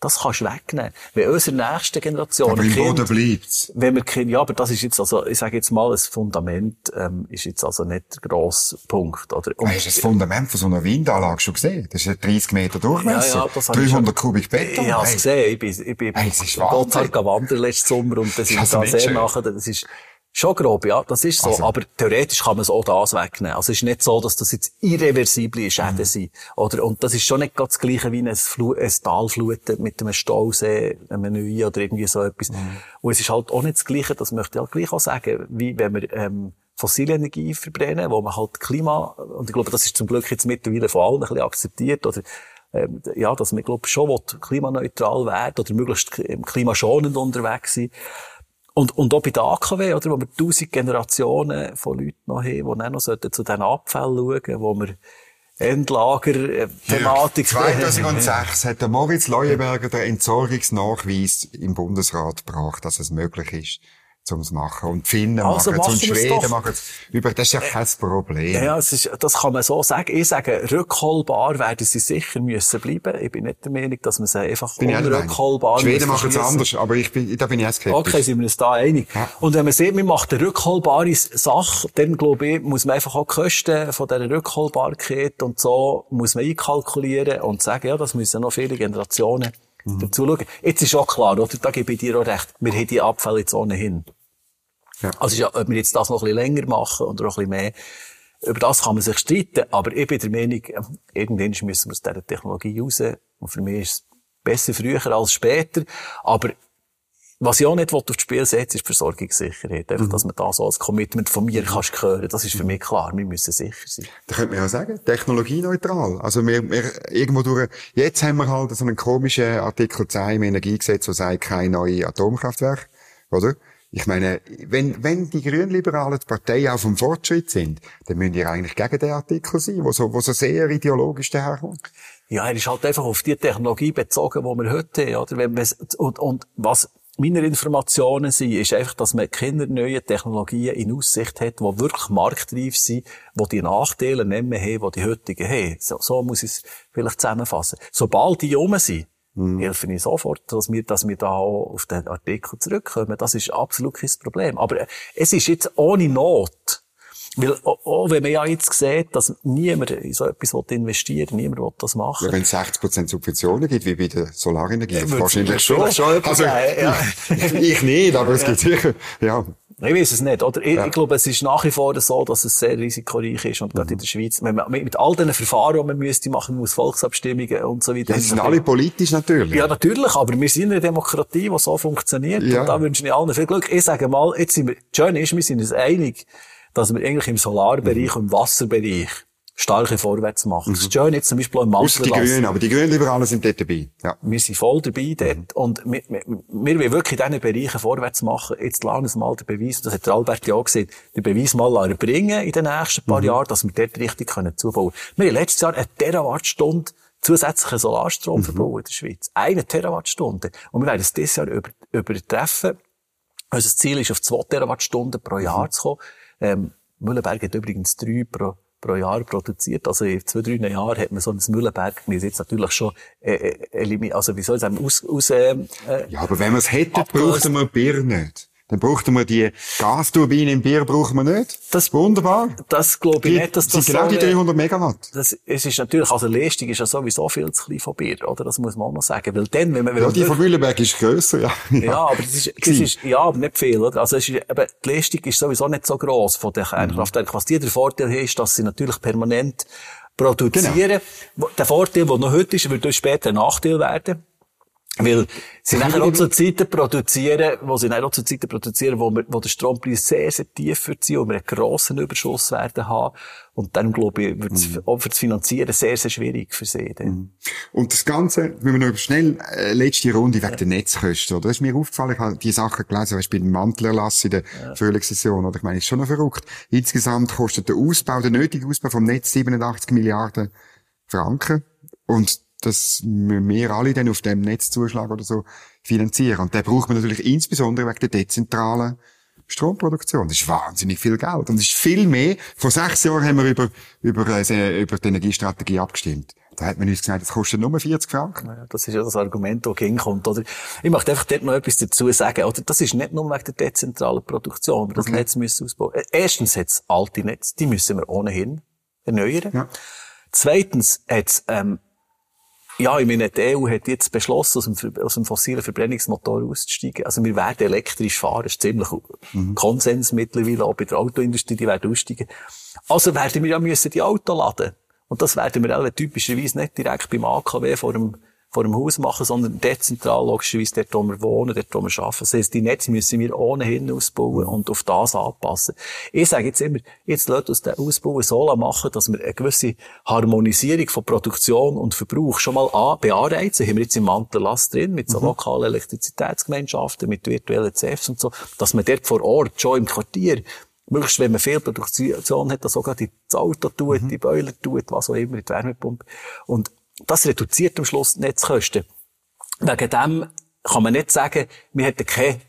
Das kannst du wegnehmen. Wenn unsere nächste Generation... Aber im Boden bleibt's. Wenn wir Kinder, ja, aber das ist jetzt also, ich sage jetzt mal, das Fundament, ähm, ist jetzt also nicht der grosse Punkt, oder? Und hast du das Fundament von so einer Windanlage schon gesehen? Das ist 30 Meter Durchmesser. Ja, ja, das 300 Kubik Beton. Ich hab's gesehen. Ich bin, ich bin hey, das ist Gotthard wandern letzten Sommer und das ist Also da sehr nachher, das ist, Schon grob, ja, das ist so. Also. Aber theoretisch kann man so auch das wegnehmen. Also es ist nicht so, dass das jetzt irreversible Schäden Mhm. sind. Oder, und das ist schon nicht ganz das Gleiche wie ein, Flu ein Talfluten mit einem Stausee, einem neuen oder irgendwie so etwas. Mhm. Und es ist halt auch nicht das Gleiche, das möchte ich halt gleich auch sagen, wie wenn wir, ähm, fossile Energie verbrennen, wo man halt Klima, und ich glaube, das ist zum Glück jetzt mittlerweile von allen ein bisschen akzeptiert, oder, ähm, ja, dass man, glaube schon will, klimaneutral werden oder möglichst ähm, klimaschonend unterwegs sein. Und, und auch bei der AKW, oder, wo wir tausend Generationen von Leuten noch haben, die dann noch sollten zu diesen Abfällen schauen, wo wir Endlager-Thematik... 2006 hat der Moritz Leuenberger den Entsorgungsnachweis im Bundesrat gebracht, dass es möglich ist, zum machen. Und die Finnen Also machen es und Schweden machen es. Über, das ist ja kein Problem. Ja, es ist, das kann man so sagen. Ich sage, rückholbar werden sie sicher müssen bleiben. Ich bin nicht der Meinung, dass man sie einfach Bin unrückholbar Schweden machen es anders, aber ich bin, da bin ich auch skeptisch. Okay, sind wir uns da einig. Ja. Und wenn man sieht, man macht eine rückholbare Sache, dann glaube ich, muss man einfach auch die Kosten von dieser Rückholbarkeit und so muss man einkalkulieren und sagen, ja, das müssen noch viele Generationen Mhm. dazu schauen. Jetzt ist auch klar, oder? Da gebe ich dir auch recht. Wir haben die Abfälle jetzt ohnehin. Ja. Also, ja, ob wir jetzt das noch ein bisschen länger machen oder auch ein bisschen mehr, über das kann man sich streiten. Aber ich bin der Meinung, äh, irgendwann müssen wir aus dieser Technologie raus. Und für mich ist es besser früher als später. Aber was ich auch nicht auf das Spiel setze, ist die Versorgungssicherheit. Einfach, dass man da so als Commitment von mir kannst hören. Das ist für mich klar. Wir müssen sicher sein. Da könnte man ja sagen, technologieneutral. Also wir, wir irgendwo durch, jetzt haben wir halt so einen komischen Artikel 10 im Energiegesetz, der sagt, kein neue Atomkraftwerk, oder? Ich meine, wenn, wenn die Grünliberalen die Partei auf dem Fortschritt sind, dann müssen die eigentlich gegen den Artikel sein, wo so, wo so sehr ideologisch daherkommt. Ja, er ist halt einfach auf die Technologie bezogen, die wir heute haben, oder? Wenn und, und was meine Informationen sind, ist einfach, dass man keine neuen Technologien in Aussicht hat, die wirklich marktreif sind, die die Nachteile nicht mehr haben, die die heutigen haben. So, so muss ich es vielleicht zusammenfassen. Sobald die rum sind, helfe ich sofort, dass wir, dass wir da auch auf den Artikel zurückkommen. Das ist absolut kein Problem. Aber äh, es ist jetzt ohne Not. Weil, auch, auch wenn man ja jetzt sieht, dass niemand in so etwas will investieren niemand will das machen. Ja, wenn es 60% Subventionen gibt, wie bei der Solarenergie, wahrscheinlich schon. schon also, ja. ich, ich nicht, aber es gibt sicher, ja. Ich weiß es nicht, oder? Ich, ich glaube, es ist nach wie vor so, dass es sehr risikoreich ist und gerade in der Schweiz, man, mit, mit all den Verfahren, die man müsste machen, muss Volksabstimmungen und so weiter. Das sind alle politisch natürlich. Ja, natürlich, aber wir sind in einer Demokratie, die so funktioniert. Ja. Und da wünsche ich allen viel Glück. Ich sage mal, jetzt sind wir, schön ist, wir sind uns einig, dass wir eigentlich im Solarbereich und im Wasserbereich starke Vorwärts machen. Das ist schön jetzt zum Beispiel im Ausser die. Grünen, aber die Grünliberalen sind dort dabei. Ja. Wir sind voll dabei dort. Und wir, wir, wir wollen wirklich in diesen Bereichen vorwärts machen. Jetzt lassen wir uns mal den Beweis, das hat der Albert ja auch gesehen, den Beweis mal erbringen in den nächsten paar Jahren, dass wir dort richtig können zubauen können. Wir haben letztes Jahr eine Terawattstunde zusätzlichen Solarstrom verbaut in der Schweiz. Eine Terawattstunde. Und wir werden es dieses Jahr über, übertreffen. Unser Ziel ist, auf zwei Terawattstunden pro Jahr zu kommen. Ähm, Mühlenberg hat übrigens drei pro, pro Jahr produziert. Also in zwei, drei Jahren hat man so ein Mühlenberg, sind jetzt natürlich schon, äh, äh, also wie soll ich sagen, aus, aus, ähm, äh, Ja, aber wenn wir es Abgelöst. brauchten wir Bier nicht. Dann brauchten wir die Gasturbine im Bier brauchen wir nicht. Das- Wunderbar. das glaube ich Die, nicht, dass sind das genau die so eine- 300 Megawatt. das, es ist natürlich, also Leistung ist ja sowieso viel zu klein von Bier, oder? Das muss man auch noch sagen. Weil dann, wenn man, wenn Ja, man die von Mühlenberg ist grösser, ja. Ja, aber das ist, das ist, ja, aber nicht viel, oder? Also, es ist, eben, die Leistung ist sowieso nicht so gross von den Kernkraftwerken. Was die der Vorteil haben, ist, dass sie natürlich permanent produzieren. Wo- Der Vorteil, der noch heute ist, wird später ein Nachteil werden. Weil sie nachher auch zu Zeiten produzieren, wo sie nachher auch zu Zeiten produzieren, wo, wir, wo der Strompreis sehr, sehr tief wird sein und wir einen grossen Überschuss werden haben. Und dann, glaube ich, wird es auch für das Finanzieren sehr, sehr schwierig für sie. dann. Und das Ganze, wenn wir noch schnell, äh, letzte Runde wegen der Netzkosten, oder? Das ist mir aufgefallen, ich habe die Sachen gelesen, weißt, bei dem Mantelerlass in der Frühlingssession, oder? Ich meine, ist schon noch verrückt. Insgesamt kostet der Ausbau, der nötige Ausbau vom Netz 87 Milliarden Franken. Und das müssen wir alle dann auf dem Netzzuschlag oder so finanzieren. Und den braucht man natürlich insbesondere wegen der dezentralen Stromproduktion. Das ist wahnsinnig viel Geld. Und es ist viel mehr. Vor sechs Jahren haben wir über, über, äh, über die Energiestrategie abgestimmt. Da hat man uns gesagt, das kostet nur 40 Franken. Ja, das ist ja das Argument, das hinkommt, oder? Ich möchte einfach dort noch etwas dazu sagen, oder? Das ist nicht nur wegen der dezentralen Produktion, wir das okay. Netz müssen ausbauen. Äh, erstens hat es alte Netze, die müssen wir ohnehin erneuern. Ja. Zweitens hat es, ähm, ja, ich meine, die EU hat jetzt beschlossen, aus dem, aus dem fossilen Verbrennungsmotor auszusteigen. Also wir werden elektrisch fahren, das ist ziemlich mhm. Konsens mittlerweile, auch bei der Autoindustrie, die werden aussteigen. Also werden wir ja müssen die Auto laden. Und das werden wir alle typischerweise nicht direkt beim AKW vor dem vor dem Haus machen, sondern dezentral, logischerweise dort, wo wir wohnen, dort, wo wir arbeiten. Das heisst, die Netze müssen wir ohnehin ausbauen und auf das anpassen. Ich sage jetzt immer, jetzt lasst uns den Ausbau so machen, dass wir eine gewisse Harmonisierung von Produktion und Verbrauch schon mal an, beanreizen. Haben wir jetzt im Mantelas drin, mit so mhm. lokalen Elektrizitätsgemeinschaften, mit virtuellen CFs und so, dass man dort vor Ort, schon im Quartier, möglichst, wenn man viel Produktion hat, das sogar das Auto tut, mhm. die Boiler tut, was auch immer, die Wärmepumpe. Und das reduziert am Schluss die Netzkosten. Wegen dem kann man nicht sagen, wir hätten keinen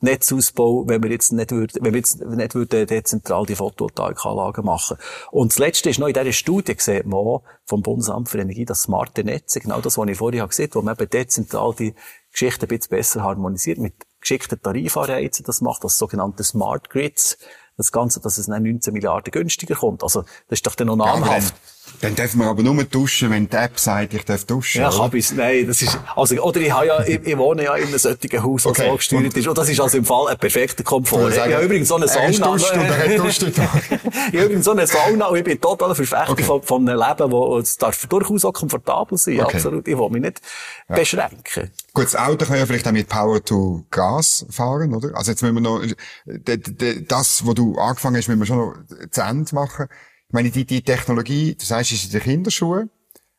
Netzausbau, wenn wir jetzt nicht würden, wenn wir jetzt nicht würden dezentral die Photovoltaikanlagen machen. Und das Letzte ist noch in dieser Studie gesehen, man vom Bundesamt für Energie, das smarte Netze, genau das, was ich vorhin gesehen habe, wo man eben dezentral die Geschichte ein bisschen besser harmonisiert, mit geschickten Tarifanreizen das macht, das sogenannte Smart Grids, das Ganze, dass es dann 19 Milliarden günstiger kommt. Also, das ist doch dann noch namhaft. Dann dürfen wir aber nur duschen, wenn die App sagt, ich darf duschen. Ja, hab ich's. Nein, das ist, also, oder ich habe ja, ich, ich wohne ja in einem solchen Haus, das okay. so gesteuert ist. Und das ist also im Fall ein perfekter Komfort. Ich habe übrigens so eine Sauna. Und hat duscht ich habe übrigens so eine Sauna und ich bin total Verfechter okay. von, von einem Leben, wo, es darf durchaus auch komfortabel sein. Okay. Absolut. Ich will mich nicht ja. beschränken. Gut, das Auto kann ja vielleicht auch mit Power to Gas fahren, oder? Also jetzt müssen wir noch, das, wo du angefangen hast, müssen wir schon noch zu Ende machen. Ich meine, die, die Technologie, du sagst, ist in den Kinderschuhen.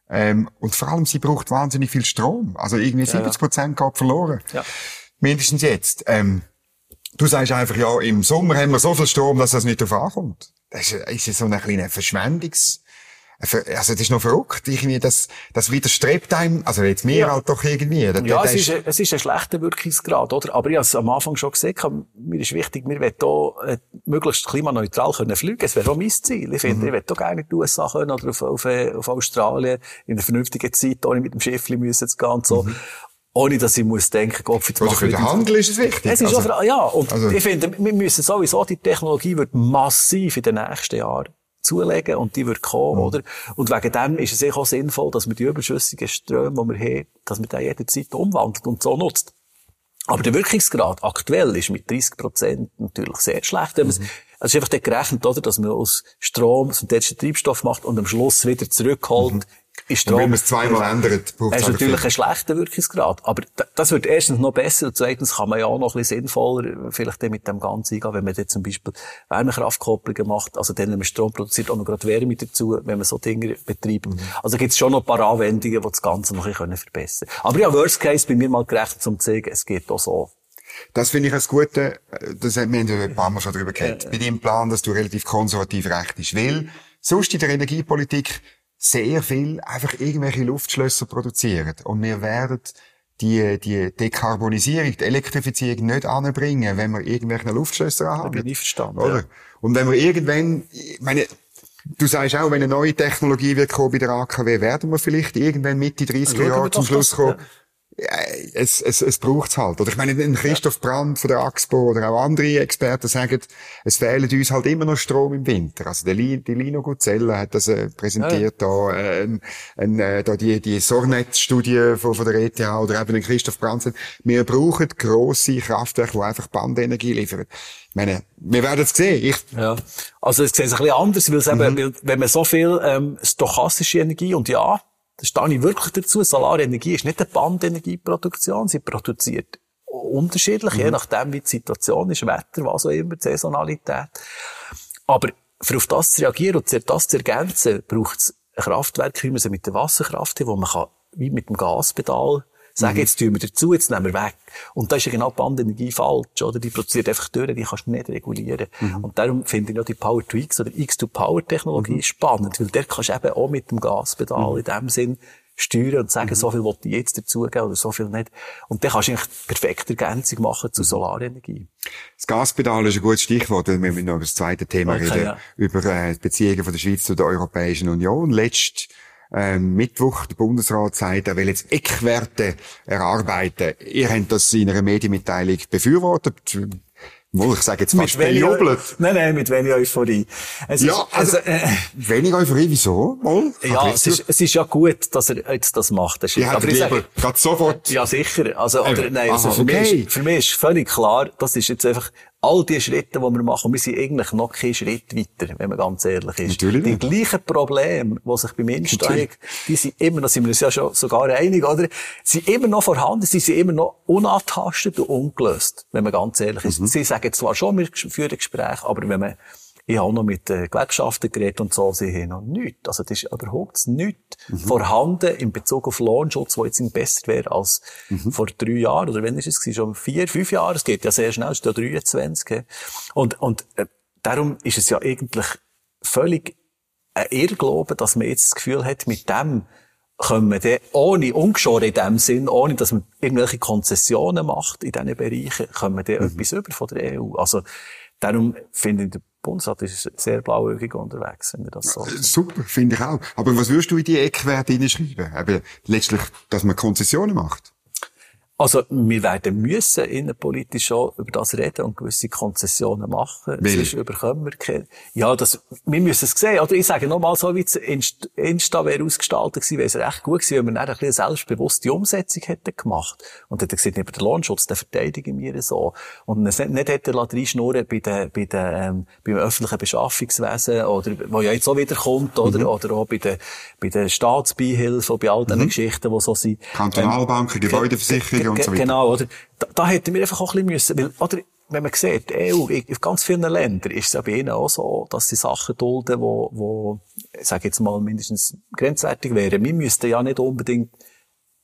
Ähm, und vor allem, sie braucht wahnsinnig viel Strom. Also irgendwie 70 Prozent ja, ja. geht verloren. Ja. Mindestens jetzt. Ähm, du sagst einfach, ja, im Sommer haben wir so viel Strom, dass das nicht darauf ankommt. Das ist, ist so eine kleine Verschwendungs- also das ist noch verrückt, irgendwie, das, das widerstrebt einem, also jetzt mir ja. halt doch irgendwie. Das, ja, das es, ist, ist, es ist ein schlechter Wirkungsgrad, oder? Aber ich habe es am Anfang schon gesagt, mir ist wichtig, wir wollen hier äh, möglichst klimaneutral können fliegen. Es wäre auch mein Ziel. Ich finde, mhm. ich will hier gerne in die USA können oder auf, auf, auf Australien in einer vernünftigen Zeit, ohne mit dem Schiffli müssen zu gehen und so. Mhm ohne dass ich muss denken, Gott, für den Handel ist es wichtig. Es ist also, auch, ja, und also, ich finde, wir müssen sowieso, die Technologie wird massiv in den nächsten Jahren zulegen und die wird kommen, mhm. oder? Und wegen dem ist es auch sinnvoll, dass wir die überschüssigen Ströme, die wir haben, dass wir die jederzeit umwandelt und so nutzt. Aber der Wirkungsgrad aktuell ist mit 30 Prozent natürlich sehr schlecht. Mhm. Es ist einfach gerechnet, oder, dass man aus Strom synthetischen Treibstoff macht und am Schluss wieder zurückholt mhm ist Strom. wenn man es zweimal ändert, braucht es natürlich einen schlechten Wirkungsgrad. Aber das wird erstens noch besser und zweitens kann man ja auch noch ein bisschen sinnvoller vielleicht mit dem Ganzen eingehen, wenn man jetzt zum Beispiel Wärmekraftkopplungen macht, also dann, wenn man Strom produziert, auch noch gerade Wärme dazu, wenn man so Dinge betreibt. Mhm. Also gibt es schon noch ein paar Anwendungen, die das Ganze noch ein bisschen verbessern können. Aber ja, Worst Case bei mir mal gerechnet, um zu sagen, es geht auch so. Das finde ich ein Gute, das haben wir ein paar Mal schon darüber geredet, äh, bei deinem Plan, dass du relativ konservativ recht bist. Weil, sonst in der Energiepolitik sehr viel einfach irgendwelche Luftschlösser produzieren. Und wir werden die, die Dekarbonisierung, die Elektrifizierung nicht anbringen, wenn wir irgendwelche Luftschlösser haben. Da bin ich verstanden. Oder? Ja. Und wenn wir irgendwann, ich meine, du sagst auch, wenn eine neue Technologie wird kommen bei der AKW, werden wir vielleicht irgendwann Mitte 30er Jahre zum Schluss kommen. Ja es, es, es braucht's halt. Oder ich meine, Christoph Brandt von der AXPO oder auch andere Experten sagen, es fehlt uns halt immer noch Strom im Winter. Also der Li, die Lino Guzella hat das äh, präsentiert, ja. da, äh, ein, äh, da die, die Sornet-Studie von, von der ETH oder eben den Christoph Brandt sagt, wir brauchen grosse Kraftwerke, die einfach Bandenergie liefern. Ich meine, wir werden es sehen. Ich ja. Also es sieht ein bisschen anders, weil, es mhm. eben, weil wenn man so viel ähm, stochastische Energie und ja, da stehe ich wirklich dazu. Solarenergie ist nicht eine Bandenergieproduktion. Sie produziert unterschiedlich, mhm. je nachdem, wie die Situation ist, Wetter, was auch immer, die Saisonalität. Aber für auf das zu reagieren und das zu ergänzen, braucht es ein Kraftwerk, wie man es mit der Wasserkraft hat, wo man kann, wie mit dem Gaspedal Sagen, mhm. jetzt tun wir dazu, jetzt nehmen wir weg. Und da ist ja genau die Bandenergie falsch, oder? Die produziert einfach durch, die kannst du nicht regulieren. Mhm. Und darum finde ich noch die Power to X oder X to Power Technologie mhm. spannend, weil der kannst du eben auch mit dem Gaspedal mhm. in dem Sinn steuern und sagen, mhm. so viel wollte ich jetzt dazugeben oder so viel nicht. Und dann kannst du eigentlich perfekte Ergänzung machen zu Solarenergie. Das Gaspedal ist ein gutes Stichwort, wir müssen noch über das zweite Thema okay, reden, ja. über äh, die Beziehungen von der Schweiz zu der Europäischen Union. Letzt ähm, Mittwoch der Bundesrat sagt, er will jetzt Eckwerte erarbeiten. Ihr habt das in einer Medienmitteilung befürwortet. Wohl, ich sage jetzt fast bejubelt. Nein, nein, mit wenig Euphorie. Es ja, ist, also, also äh, wenig Euphorie, wieso? Mal, ja, es ist, es ist ja gut, dass er jetzt das macht. Das ist, aber ich sage, sofort. Ja, sicher. Also, oder, nein, also Aha, für, okay. mich ist, für mich ist völlig klar, das ist jetzt einfach all die Schritte, die wir machen, wir sind eigentlich noch keinen Schritt weiter, wenn man ganz ehrlich ist. Natürlich. Die gleichen Probleme, die sich beim Menschen die sind immer noch, sind wir uns ja schon sogar einig, oder? sind immer noch vorhanden, sie sind immer noch unantastet und ungelöst, wenn man ganz ehrlich ist. Mhm. Sie sagen zwar schon, wir führen Gespräche, aber wenn man ich habe auch noch mit den Gewerkschaften geredet und so, sie haben noch nichts. Also, das ist überhaupt nichts mhm. vorhanden in Bezug auf Lohnschutz, wo jetzt besser wäre als mhm. vor drei Jahren. Oder wenn ist es schon vier, fünf Jahre? Es geht ja sehr schnell, es ist ja 23. Und, und, äh, darum ist es ja eigentlich völlig ein Irrglaube, dass man jetzt das Gefühl hat, mit dem können wir dann, ohne ungeschoren in dem Sinn, ohne dass man irgendwelche Konzessionen macht in diesen Bereichen, können wir dann mhm. etwas über von der EU. Also, darum finde ich, Bundesrat ist sehr blauäugig unterwegs, wenn er das so. Super, finde ich auch. Aber was würdest du in die Eckwerte hineinschreiben? Eben letztlich, dass man Konzessionen macht? Also, wir werden müssen innenpolitisch schon über das reden und gewisse Konzessionen machen. Weil? Sonst überkommen wir Ja, das, wir müssen es sehen. Oder ich sage nochmal so, wie es Insta wäre ausgestaltet gewesen, wäre es recht gut gewesen, wenn wir dann ein bisschen selbstbewusste Umsetzung hätten gemacht. Und hätten gesagt, über den Lohnschutz, den verteidigen wir so. Und es nicht hätten reinschnurren bei den, bei den, ähm, beim öffentlichen Beschaffungswesen, oder, wo ja jetzt auch wieder kommt, oder, mhm. oder auch bei den, bei den Staatsbeihilfen, bei all diesen mhm. Geschichten, die so sind. Kantonalbanken, ähm, Gebäudeversicherungen und so weiter. Genau, oder? Da, da hätten wir einfach auch ein bisschen müssen, weil, oder, wenn man sieht, die EU, in ganz vielen Ländern ist es ja bei ihnen auch so, dass sie Sachen dulden, wo, wo, ich sage jetzt mal, mindestens grenzwertig wären. Wir müssten ja nicht unbedingt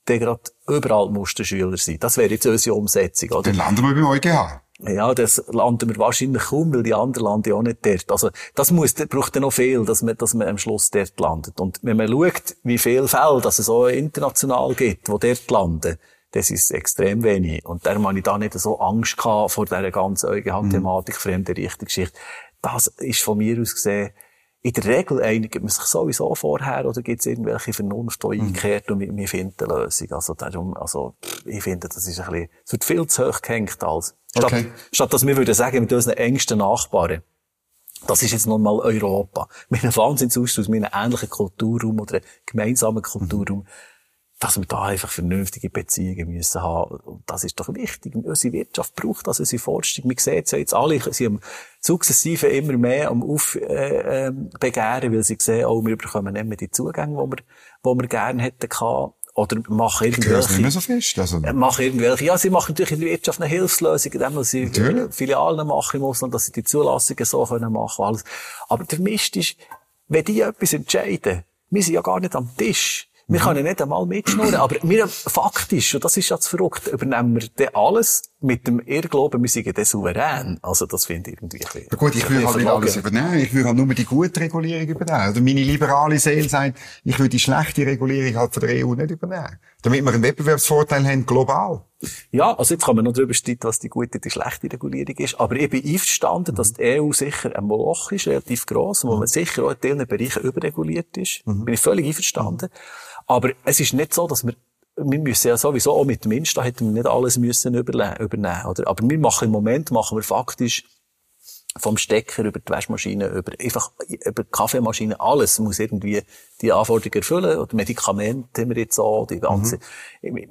der gerade überall Musterschüler sein. Das wäre jetzt unsere Umsetzung, oder? Dann landen wir beim EuGH. Ja, das landen wir wahrscheinlich kaum, weil die anderen landen ja auch nicht dort. Also, das muss, das braucht ja noch viel, dass man, dass man am Schluss dort landet. Und wenn man schaut, wie viele Fälle, dass es auch international gibt, die dort landen, das ist extrem wenig. Und darum habe ich da nicht so Angst gehabt vor dieser ganzen EuGH-Thematik, mhm. fremde Richtergeschichte. Das ist von mir aus gesehen, in der Regel einigt man sich sowieso vorher oder gibt es irgendwelche Vernunft, die mhm. einkehrt und wir, wir finden eine Lösung. Also darum, also, ich finde, das ist ein bisschen, es wird viel zu hoch gehängt als, statt, okay. statt dass wir würden sagen, mit unseren engsten Nachbarn, das ist jetzt nochmal Europa. Mit einem Wahnsinnsaustausch, mit einem ähnlichen Kulturraum oder einem gemeinsamen Kulturraum. Mhm dass wir da einfach vernünftige Beziehungen müssen haben. Und das ist doch wichtig. Unsere Wirtschaft braucht das, unsere Forschung. Man sieht es ja jetzt alle, sie haben sukzessive immer mehr am Aufbegehren, äh, ähm, weil sie sehen, oh, wir bekommen nicht mehr die Zugänge, die wir, die wir gerne hätten gehabt. Oder machen irgendwelche... Nicht mehr so fest, also. Äh, machen irgendwelche, ja, sie machen natürlich in der Wirtschaft eine Hilfslösung, indem sie natürlich. Filialen machen im Ausland, dass sie die Zulassungen so können machen, alles. Aber der Mist ist, wenn die etwas entscheiden, wir sind ja gar nicht am Tisch. Wir können nicht einmal mitschnurren, aber wir faktisch, und das ist ja zu verrückt, übernehmen wir dann alles mit dem Irrglauben, wir sind dann souverän. Also das finde ich irgendwie ein ja gut, ich würde halt nicht alles übernehmen, ich würde halt nur die gute Regulierung übernehmen. Oder meine liberale Seele sagt, ich würde die schlechte Regulierung halt von der EU nicht übernehmen. Damit wir einen Wettbewerbsvorteil haben, global. Ja, also jetzt kann man noch darüber streiten, was die gute, die schlechte Regulierung ist. Aber ich bin einverstanden, dass die EU sicher ein Moloch ist, relativ gross, wo man sicher auch in vielen Bereichen überreguliert ist. Mhm. Bin ich völlig einverstanden. Aber es ist nicht so, dass wir wir müssen ja sowieso auch mit dem Insta hätten wir nicht alles müssen übernehmen, oder? Aber wir machen im Moment, machen wir faktisch vom Stecker über die Waschmaschine, über, einfach, über die Kaffeemaschine, alles muss irgendwie die Anforderungen erfüllen. Oder Medikamente haben wir jetzt auch, die ganze, mhm.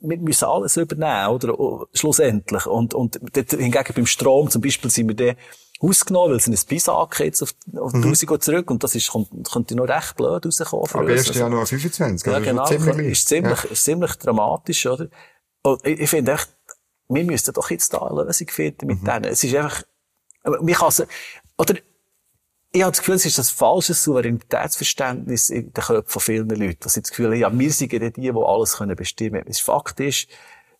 wir müssen alles übernehmen, oder? Schlussendlich. Und, und hingegen beim Strom zum Beispiel sind wir dann, ausgenommen, weil sie ein Pissack jetzt auf, auf mhm. 1000 zurück und das ist, kommt, könnte noch recht blöd rauskommen. Aber erst also, Januar 25, ja, genau, ist ziemlich, ist ziemlich, ja. ist ziemlich dramatisch, oder? Und ich, ich finde echt, wir müssten doch jetzt da eine Lösung finden mit mhm. denen. Es ist einfach, man kann oder, ich habe das Gefühl, es ist das falsche Souveränitätsverständnis in den Köpfen von vielen Leuten. Dass sie das Gefühl ja, wir sind die, die alles bestimmen können. Fakt ist,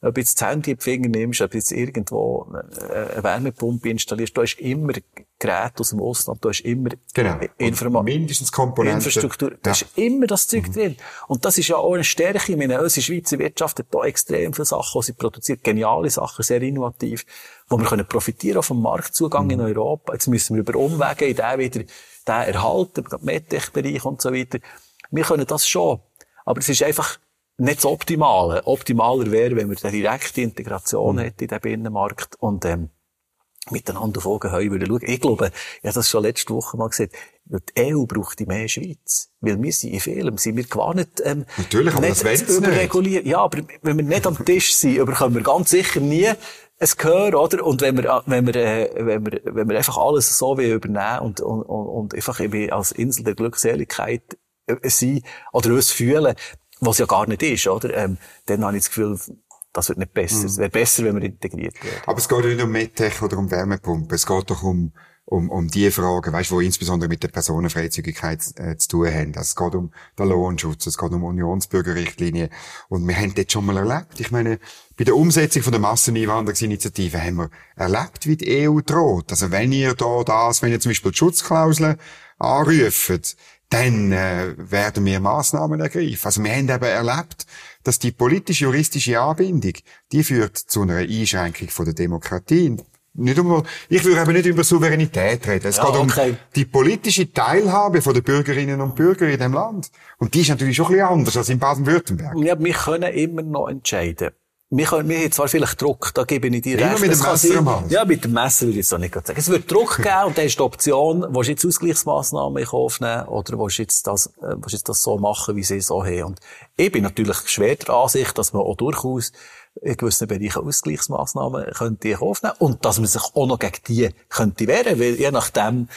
ob jetzt das Handy in die Finger nimmst, ob jetzt irgendwo eine Wärmepumpe installierst, du hast immer Geräte aus dem Ausland, du hast immer genau. Mindestens Komponenten. Infrastruktur. Du ja. hast immer das Zeug mhm. drin. Und das ist ja auch eine Stärke. Ich meine, unsere Schweizer Wirtschaft hat da extrem viele Sachen, die sie produziert. Geniale Sachen, sehr innovativ, wo wir können profitieren vom Marktzugang mhm. in Europa. Jetzt müssen wir über Umwege in den wieder, den erhalten, den MedTech-Bereich und so weiter. Wir können das schon. Aber es ist einfach, nicht das Optimale. Optimaler wäre, wenn wir eine direkte Integration mhm. hätten in den Binnenmarkt und ähm, miteinander auf Augenhöhe würden schauen. Ich glaube, ich habe das schon letzte Woche mal gesagt, die EU braucht die mehr Schweiz. Weil wir sind in vielem, sind wir gar nicht, ähm, Natürlich, aber nicht das überreguliert. Ja, aber wenn wir nicht am Tisch sind, bekommen wir ganz sicher nie ein Gehör, oder? Und wenn wir, wenn wir, äh, wenn wir, wenn wir einfach alles so wie übernehmen und, und, und einfach eben als Insel der Glückseligkeit äh, sein oder uns fühlen, was ja gar nicht ist, oder? Ähm, dann habe ich das Gefühl, das wird nicht besser. Mhm. Es wäre besser, wenn wir integriert werden. Aber es geht nicht um Medtech oder um Wärmepumpe. Es geht doch um, um, um die Fragen, weißt, wo insbesondere mit der Personenfreizügigkeit äh, zu tun haben. Also es geht um den Lohnschutz, es geht um Unionsbürgerrichtlinie. Und wir haben das schon mal erlebt. Ich meine, bei der Umsetzung von der Masseneinwanderungsinitiative haben wir erlebt, wie die EU droht. Also wenn ihr da das, wenn ihr zum Beispiel die Schutzklauseln anruft, dann äh, werden wir Maßnahmen ergreifen. Also wir haben eben erlebt, dass die politisch-juristische Anbindung, die führt zu einer Einschränkung von der Demokratie. Nicht um, ich würde eben nicht über Souveränität reden. Es ja, geht okay. um die politische Teilhabe von der Bürgerinnen und Bürger in dem Land. Und die ist natürlich schon ein bisschen anders als in Baden-Württemberg. Ja, wir können immer noch entscheiden wir, können, wir haben zwar vielleicht Druck, da gebe ich dir Immer recht. mit dem Messer am Hals. Ja, mit dem Messer würde ich es auch nicht sagen. Es wird Druck geben und dann ist die Option, willst du jetzt Ausgleichsmaßnahmen in Kauf nehmen oder willst du jetzt das, äh, willst du jetzt das so machen, wie sie es so haben. Und ich bin natürlich schwer der Ansicht, dass man auch durchaus in gewissen Bereichen Ausgleichsmaßnahmen könnte in Kauf nehmen und dass man sich auch noch gegen die könnte wehren, weil je nachdem,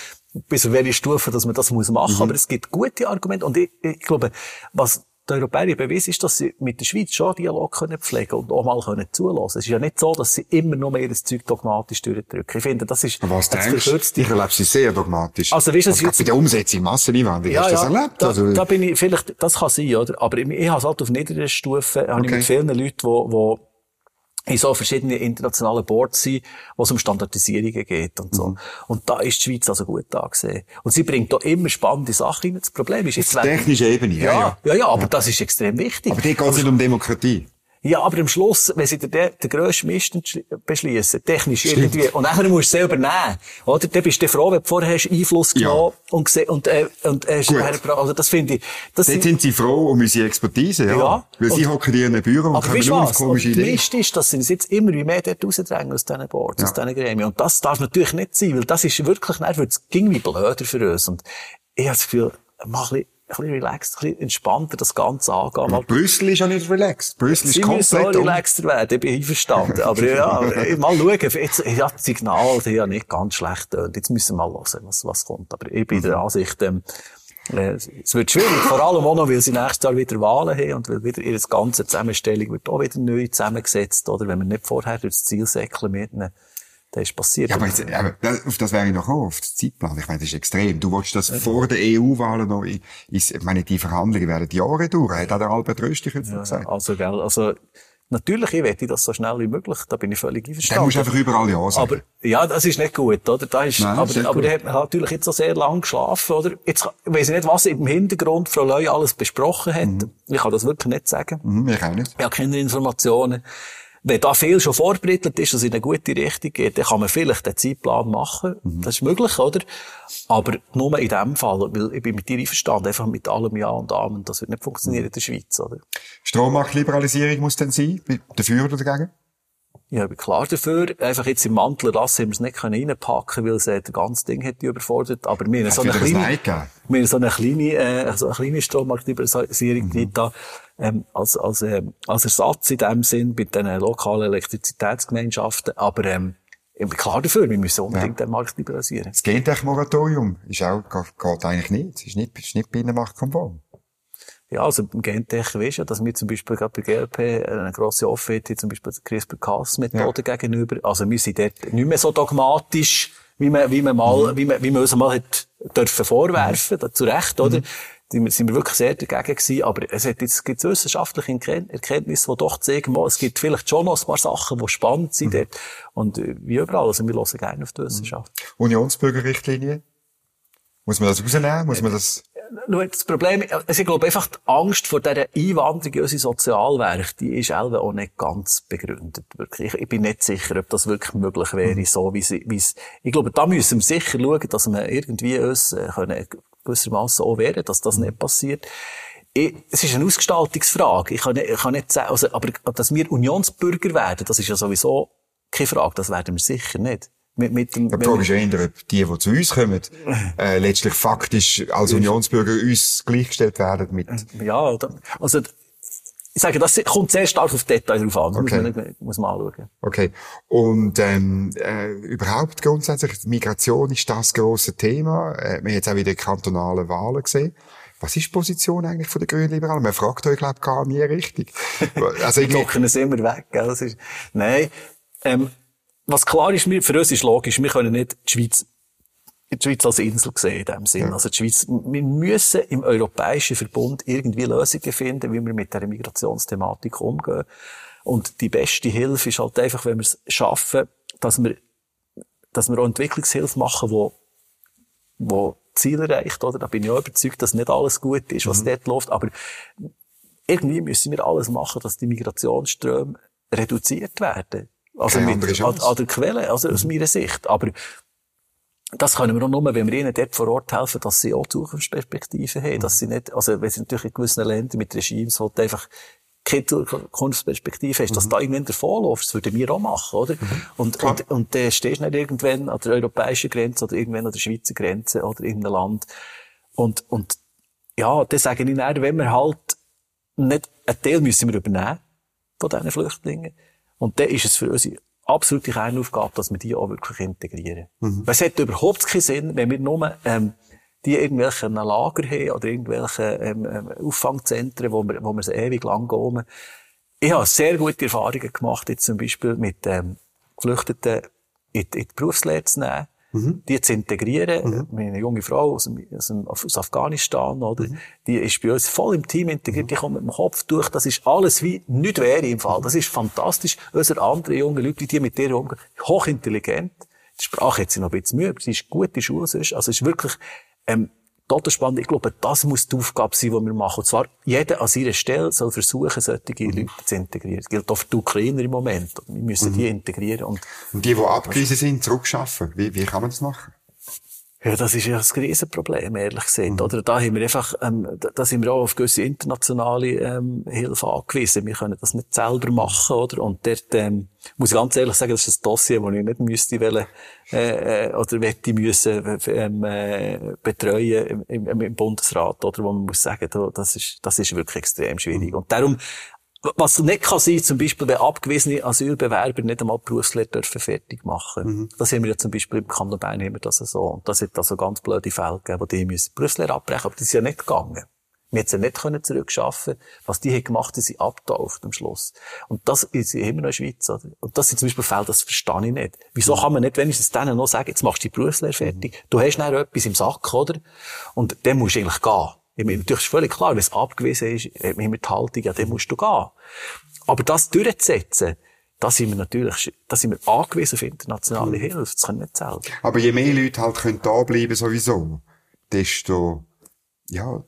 bis auf welche Stufe, dass man das muss machen. Mhm. Aber es gibt gute Argumente und ich, ich glaube, was die Europäer bewiesen ist, dass sie mit der Schweiz schon Dialog können pflegen und auch mal können zulassen. Es ist ja nicht so, dass sie immer nur mehr das Zeug dogmatisch durchdrücken. Ich finde, das ist... Was denkst du? Ich erlebe sie sehr dogmatisch. Also, weißt du, also, bei der Umsetzung Masseneinwanderung, ja, hast du das ja, erlebt? Da, also, da bin ich, vielleicht, das kann sein, oder? Aber ich, ich habe es halt auf niedriger Stufe, okay. habe ich mit vielen Leuten, die, die in so verschiedenen internationalen Boards sind, wo es um Standardisierungen geht und so. Mhm. Und da ist die Schweiz also gut angesehen. Und sie bringt da immer spannende Sachen rein. Das Problem ist jetzt... Auf technische Ebene, ja, ja. Ja, ja, aber ja. das ist extrem wichtig. Aber hier geht es nicht um Demokratie. Ja, aber am Schluss, wenn sie den, den grössten Mist beschließen, technisch Stimmt. irgendwie, und nachher musst du selber nehmen, oder? Dann bist du froh, wenn du vorher hast Einfluss genommen ja. und gesehen, und, äh, und, äh, also das finde ich, das Dort sind sie froh um unsere Expertise, ja. ja. Weil und, sie hocken in ihren Büro und kommen nur auf komische Ideen. Mist ist, dass sie uns jetzt immer mehr dort rausdrängen aus diesen Boards, ja. aus diesen Gremien. Und das darf natürlich nicht sein, weil das ist wirklich, dann wird es ging wie blöder für uns. Und ich habe das Gefühl, mach ein bisschen ein bisschen relaxed, ein bisschen entspannter das Ganze angehen. Mal, Brüssel ist ja nicht relaxed. Brüssel ist komplett Sie müssen so relaxter werden, ich bin einverstanden. Aber ja, mal schauen, jetzt, ja, das Signal, die ja nicht ganz schlecht tönt. Jetzt müssen wir mal hören, was, was kommt. Aber ich bin mhm. der Ansicht, ähm, äh, es wird schwierig, vor allem auch noch, weil sie nächstes Jahr wieder Wahlen haben und weil wieder ihre ganze Zusammenstellung wird auch wieder neu zusammengesetzt, oder? Wenn wir nicht vorher durchs Ziel säckeln mitnehmen das ist passiert. Ja, aber, jetzt, aber auf das wäre ich noch auf, den Zeitplan. Ich meine, das ist extrem. Du wolltest das ja. vor der EU-Wahlen noch, in, ich meine, die Verhandlungen werden Jahre dauern, hat auch der Albert Rösti jetzt ja, gesagt. Also, gell, also, Natürlich, ich wette das so schnell wie möglich, da bin ich völlig einverstanden. Dann musst du einfach überall Ja sagen. Aber, ja, das ist nicht gut, oder? Da ist, Nein, aber, aber der hat natürlich jetzt auch sehr lang geschlafen, oder? Jetzt weiss ich nicht, was im Hintergrund Frau Leu alles besprochen hat. Mhm. Ich kann das wirklich nicht sagen. Mhm, ich auch nicht. Ich habe keine Informationen wenn da viel schon vorbereitet ist, dass es in eine gute Richtung geht, dann kann man vielleicht einen Zeitplan machen. Mhm. Das ist möglich, oder? Aber nur in dem Fall, weil ich bin mit dir einverstanden, einfach mit allem Ja und Amen, das wird nicht funktionieren in der Schweiz, oder? Strommarktliberalisierung muss dann sein? Dafür oder dagegen? Ja, ich bin klar dafür. Einfach jetzt im Mantel lassen haben wir es nicht reinpacken weil es äh, das ganze Ding hätte überfordert. Aber wir haben so eine kleine, wir haben so eine kleine, äh, so eine kleine Strommarktliberalisierung mhm. da, ähm, als, als, äh, als Ersatz in dem Sinn bei den lokalen Elektrizitätsgemeinschaften. Aber, ähm, ich bin klar dafür, wir müssen unbedingt ja. den Markt liberalisieren. Das Gentech-Moratorium ist auch, geht, geht eigentlich nicht. Ist nicht, ist nicht binnenmarktkonform. Ja, also beim Gentech weisst ja, dass wir zum Beispiel gerade bei GLP eine grosse Offerte zum Beispiel der CRISPR-Cas-Methode ja. gegenüber. Also wir sind dort nicht mehr so dogmatisch, wie man, wie man mal, mhm. wie man, wie man uns mal hat dürfen vorwerfen, mhm. zu Recht, oder? Mhm. sind wir wirklich sehr dagegen gewesen. Aber es hat jetzt, gibt wissenschaftliche Erkenntnisse, die doch zeigen, es gibt vielleicht schon noch ein paar Sachen, die spannend sind mhm. dort. Und äh, wie überall, also wir hören gerne auf die Wissenschaft. Unionsbürgerrichtlinie? Muss man das rausnehmen? Muss man das? Das Problem, also ich glaube einfach, die Angst vor dieser Einwanderung in unsere Sozialwerk, die ist auch nicht ganz begründet, wirklich. Ich, bin nicht sicher, ob das wirklich möglich wäre, mhm. so wie es, ich glaube, da müssen wir sicher schauen, dass wir irgendwie uns, äh, können, gewissermaßen auch wehren, dass das mhm. nicht passiert. Ich, es ist eine Ausgestaltungsfrage. Ich kann nicht, ich kann nicht sagen, also, aber, dass wir Unionsbürger werden, das ist ja sowieso keine Frage, das werden wir sicher nicht. Mit, mit dem, die Frage ist eher, ob die, die zu uns kommen, äh, letztlich faktisch als Unionsbürger uns gleichgestellt werden mit... Ja, also, ich sage, das kommt sehr stark auf Details drauf an. Okay. Muss man, muss man anschauen. Okay. Und, ähm, äh, überhaupt grundsätzlich, Migration ist das grosse Thema. Äh, wir haben jetzt auch wieder kantonale Wahlen gesehen. Was ist die Position eigentlich von den Grünen Liberalen? Man fragt euch, glaube ich, gar nie richtig. Also, die locken es immer weg, gell? Das ist, nein, ähm, was klar ist, für uns ist logisch, wir können nicht die Schweiz, die Schweiz als Insel sehen, in dem Sinn. Ja. Also die Schweiz, wir müssen im Europäischen Verbund irgendwie Lösungen finden, wie wir mit der Migrationsthematik umgehen. Und die beste Hilfe ist halt einfach, wenn wir es schaffen, dass wir, dass wir auch Entwicklungshilfe machen, wo, wo Ziel erreicht, oder? Da bin ich auch überzeugt, dass nicht alles gut ist, was mhm. dort läuft. Aber irgendwie müssen wir alles machen, dass die Migrationsströme reduziert werden. Also mit, an, an, der Quelle, also aus meiner Sicht. Aber das können wir auch nur, wenn wir ihnen dort vor Ort helfen, dass sie auch Zukunftsperspektiven haben, dass sie nicht, also wenn sie natürlich in gewissen Ländern mit Regimes, wo einfach keine Zukunftsperspektive hast, dass mhm. da irgendwann davonläuft, das würden wir auch machen, oder? Mhm. Und, und, und dann stehst du nicht irgendwann an der europäischen Grenze oder irgendwann an der Schweizer Grenze oder in einem Land. Und, und, ja, das sage ich dann, wenn wir halt nicht, einen Teil müssen wir übernehmen von diesen Flüchtlingen. Und dann ist es für uns absolute Kernaufgabe, dass wir die auch wirklich integrieren. Mhm. Weil es hat überhaupt keinen Sinn, wenn wir nur, ähm, die irgendwelche Lager haben oder irgendwelche ähm, ähm, Auffangzentren, wo wir, wo wir sie ewig lang gehen. Ich habe sehr gute Erfahrungen gemacht, jetzt zum Beispiel mit ähm, Geflüchteten in, in die Berufslehre zu nehmen mhm. die zu integrieren. Mhm. Meine junge Frau aus, aus, aus Afghanistan, oder? Mhm. Die ist bei uns voll im Team integriert, die kommt mit dem Kopf durch. Das ist alles wie nicht wäre im Fall. Das ist fantastisch. Unsere anderen junge Leute, die mit dir umgehen, hochintelligent. Die Sprache hat sie noch ein bisschen Mühe, sie ist gut in Schule. Also es ist wirklich, ähm, total spannend. Ich glaube, das muss die Aufgabe sein, die wir machen. Und zwar, jeder an seiner Stelle soll versuchen, solche mhm. Leute zu integrieren. Das gilt auch für die Ukrainer im Moment. Wir müssen mhm. die integrieren. Und, und die, die abgewiesen sind, zurückschaffen. Wie, wie kann man das machen? Ja, das ist ja ein Riesenproblem, ehrlich gesagt. Mhm. Oder da haben wir einfach, ähm, da sind wir auch auf gewisse internationale ähm, Hilfe angewiesen. Wir können das nicht selber machen, oder? Und dort ähm, muss ich ganz ehrlich sagen, das ist ein Dossier, das ich nicht müsste wollen, äh, äh, oder wette müssen ähm, äh, betreuen im, im, im Bundesrat, oder? Wo man muss sagen, das ist, das ist wirklich extrem schwierig. Mhm. Und darum was nicht kann sein, zum Beispiel, wenn abgewiesene Asylbewerber nicht einmal Berufslehre dürfen fertig machen. Mhm. Das haben wir ja zum Beispiel im Kanton Bern haben wir das so. Und das hat also ganz blöde Fälle gegeben, wo die müssen Berufslehre abbrechen, aber das ist ja nicht gegangen. Wir hätten sie nicht können zurückschaffen Was die haben gemacht, ist sie abgetaucht am Schluss. Und das ist immer noch in der Schweiz, oder? Und das sind zum Beispiel Fälle, das verstehe ich nicht. Wieso mhm. kann man nicht wenigstens denen noch sagen, jetzt machst du die Berufslehre fertig, mhm. du hast noch etwas im Sack, oder? Und dann musst du eigentlich gehen. Ich meine, natürlich ist völlig klar, wenn es abgewiesen ist, haben wir die Haltung, ja, dann musst du gehen. Aber das durchzusetzen, da sind wir natürlich, da sind wir angewiesen auf internationale mhm. Hilfe. Das können wir nicht selber. Aber je mehr Leute halt können da bleiben sowieso, desto, ja,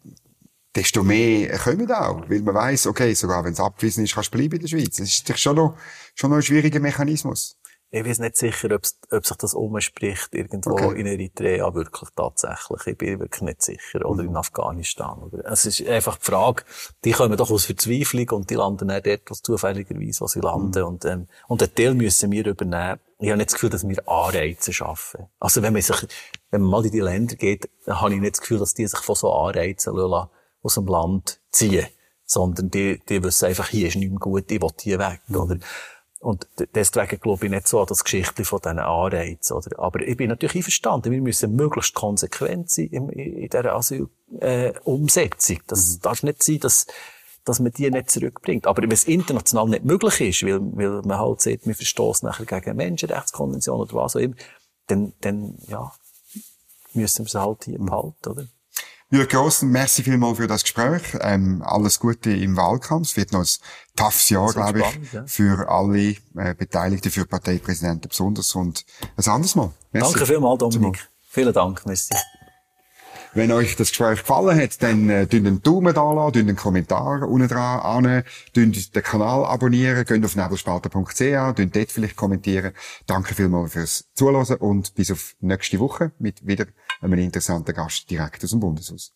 desto mehr kommen auch. Weil man weiss, okay, sogar wenn es abgewiesen ist, kannst du bleiben in der Schweiz. Das ist schon noch, schon noch ein schwieriger Mechanismus ich weiß nicht sicher, ob sich das umspricht irgendwo okay. in Eritrea wirklich tatsächlich. Ich bin wirklich nicht sicher. Oder mhm. in Afghanistan. Oder. Es ist einfach die Frage, die kommen doch aus Verzweiflung und die landen nicht dort, was zufälligerweise, wo sie landen. Mhm. Und, ähm, und den Teil müssen wir übernehmen. Ich habe nicht das Gefühl, dass wir Anreize schaffen. Also wenn man sich, wenn man mal in die Länder geht, dann habe ich nicht das Gefühl, dass die sich von so Anreizen lassen, aus dem Land ziehen. Sondern die, die wissen einfach, hier ist nicht mehr gut, ich will hier weg. Mhm. Oder? Und deswegen glaube ich nicht so an das Geschichte von diesen Anreizen, oder? Aber ich bin natürlich einverstanden. Wir müssen möglichst konsequent sein in, in dieser Asylumsetzung. Äh, das mhm. darf nicht sein, dass, dass man die nicht zurückbringt. Aber wenn es international nicht möglich ist, weil, weil man halt sieht, wir verstoßen nachher gegen Menschenrechtskonvention oder was auch immer, dann, dann, ja, müssen wir es halt hier mhm. behalten, oder? Jürgen Grossen, merci vielmals für das Gespräch. Ähm, alles Gute im Wahlkampf. Es wird noch ein toughes Jahr, glaube ich, spannend, ja. für alle äh, Beteiligten, für Parteipräsidenten besonders und ein anderes Mal. Merci. Danke vielmals, Dominik. Vielen Dank, merci. Wenn euch das Gespräch gefallen hat, dann äh, einen Daumen da lassen, einen Kommentar unten dran an, den Kanal abonnieren, geht auf nebelspalter.ch, dort vielleicht kommentieren. Danke vielmals fürs Zuhören und bis auf nächste Woche mit wieder einem interessanten Gast direkt aus dem Bundeshaus.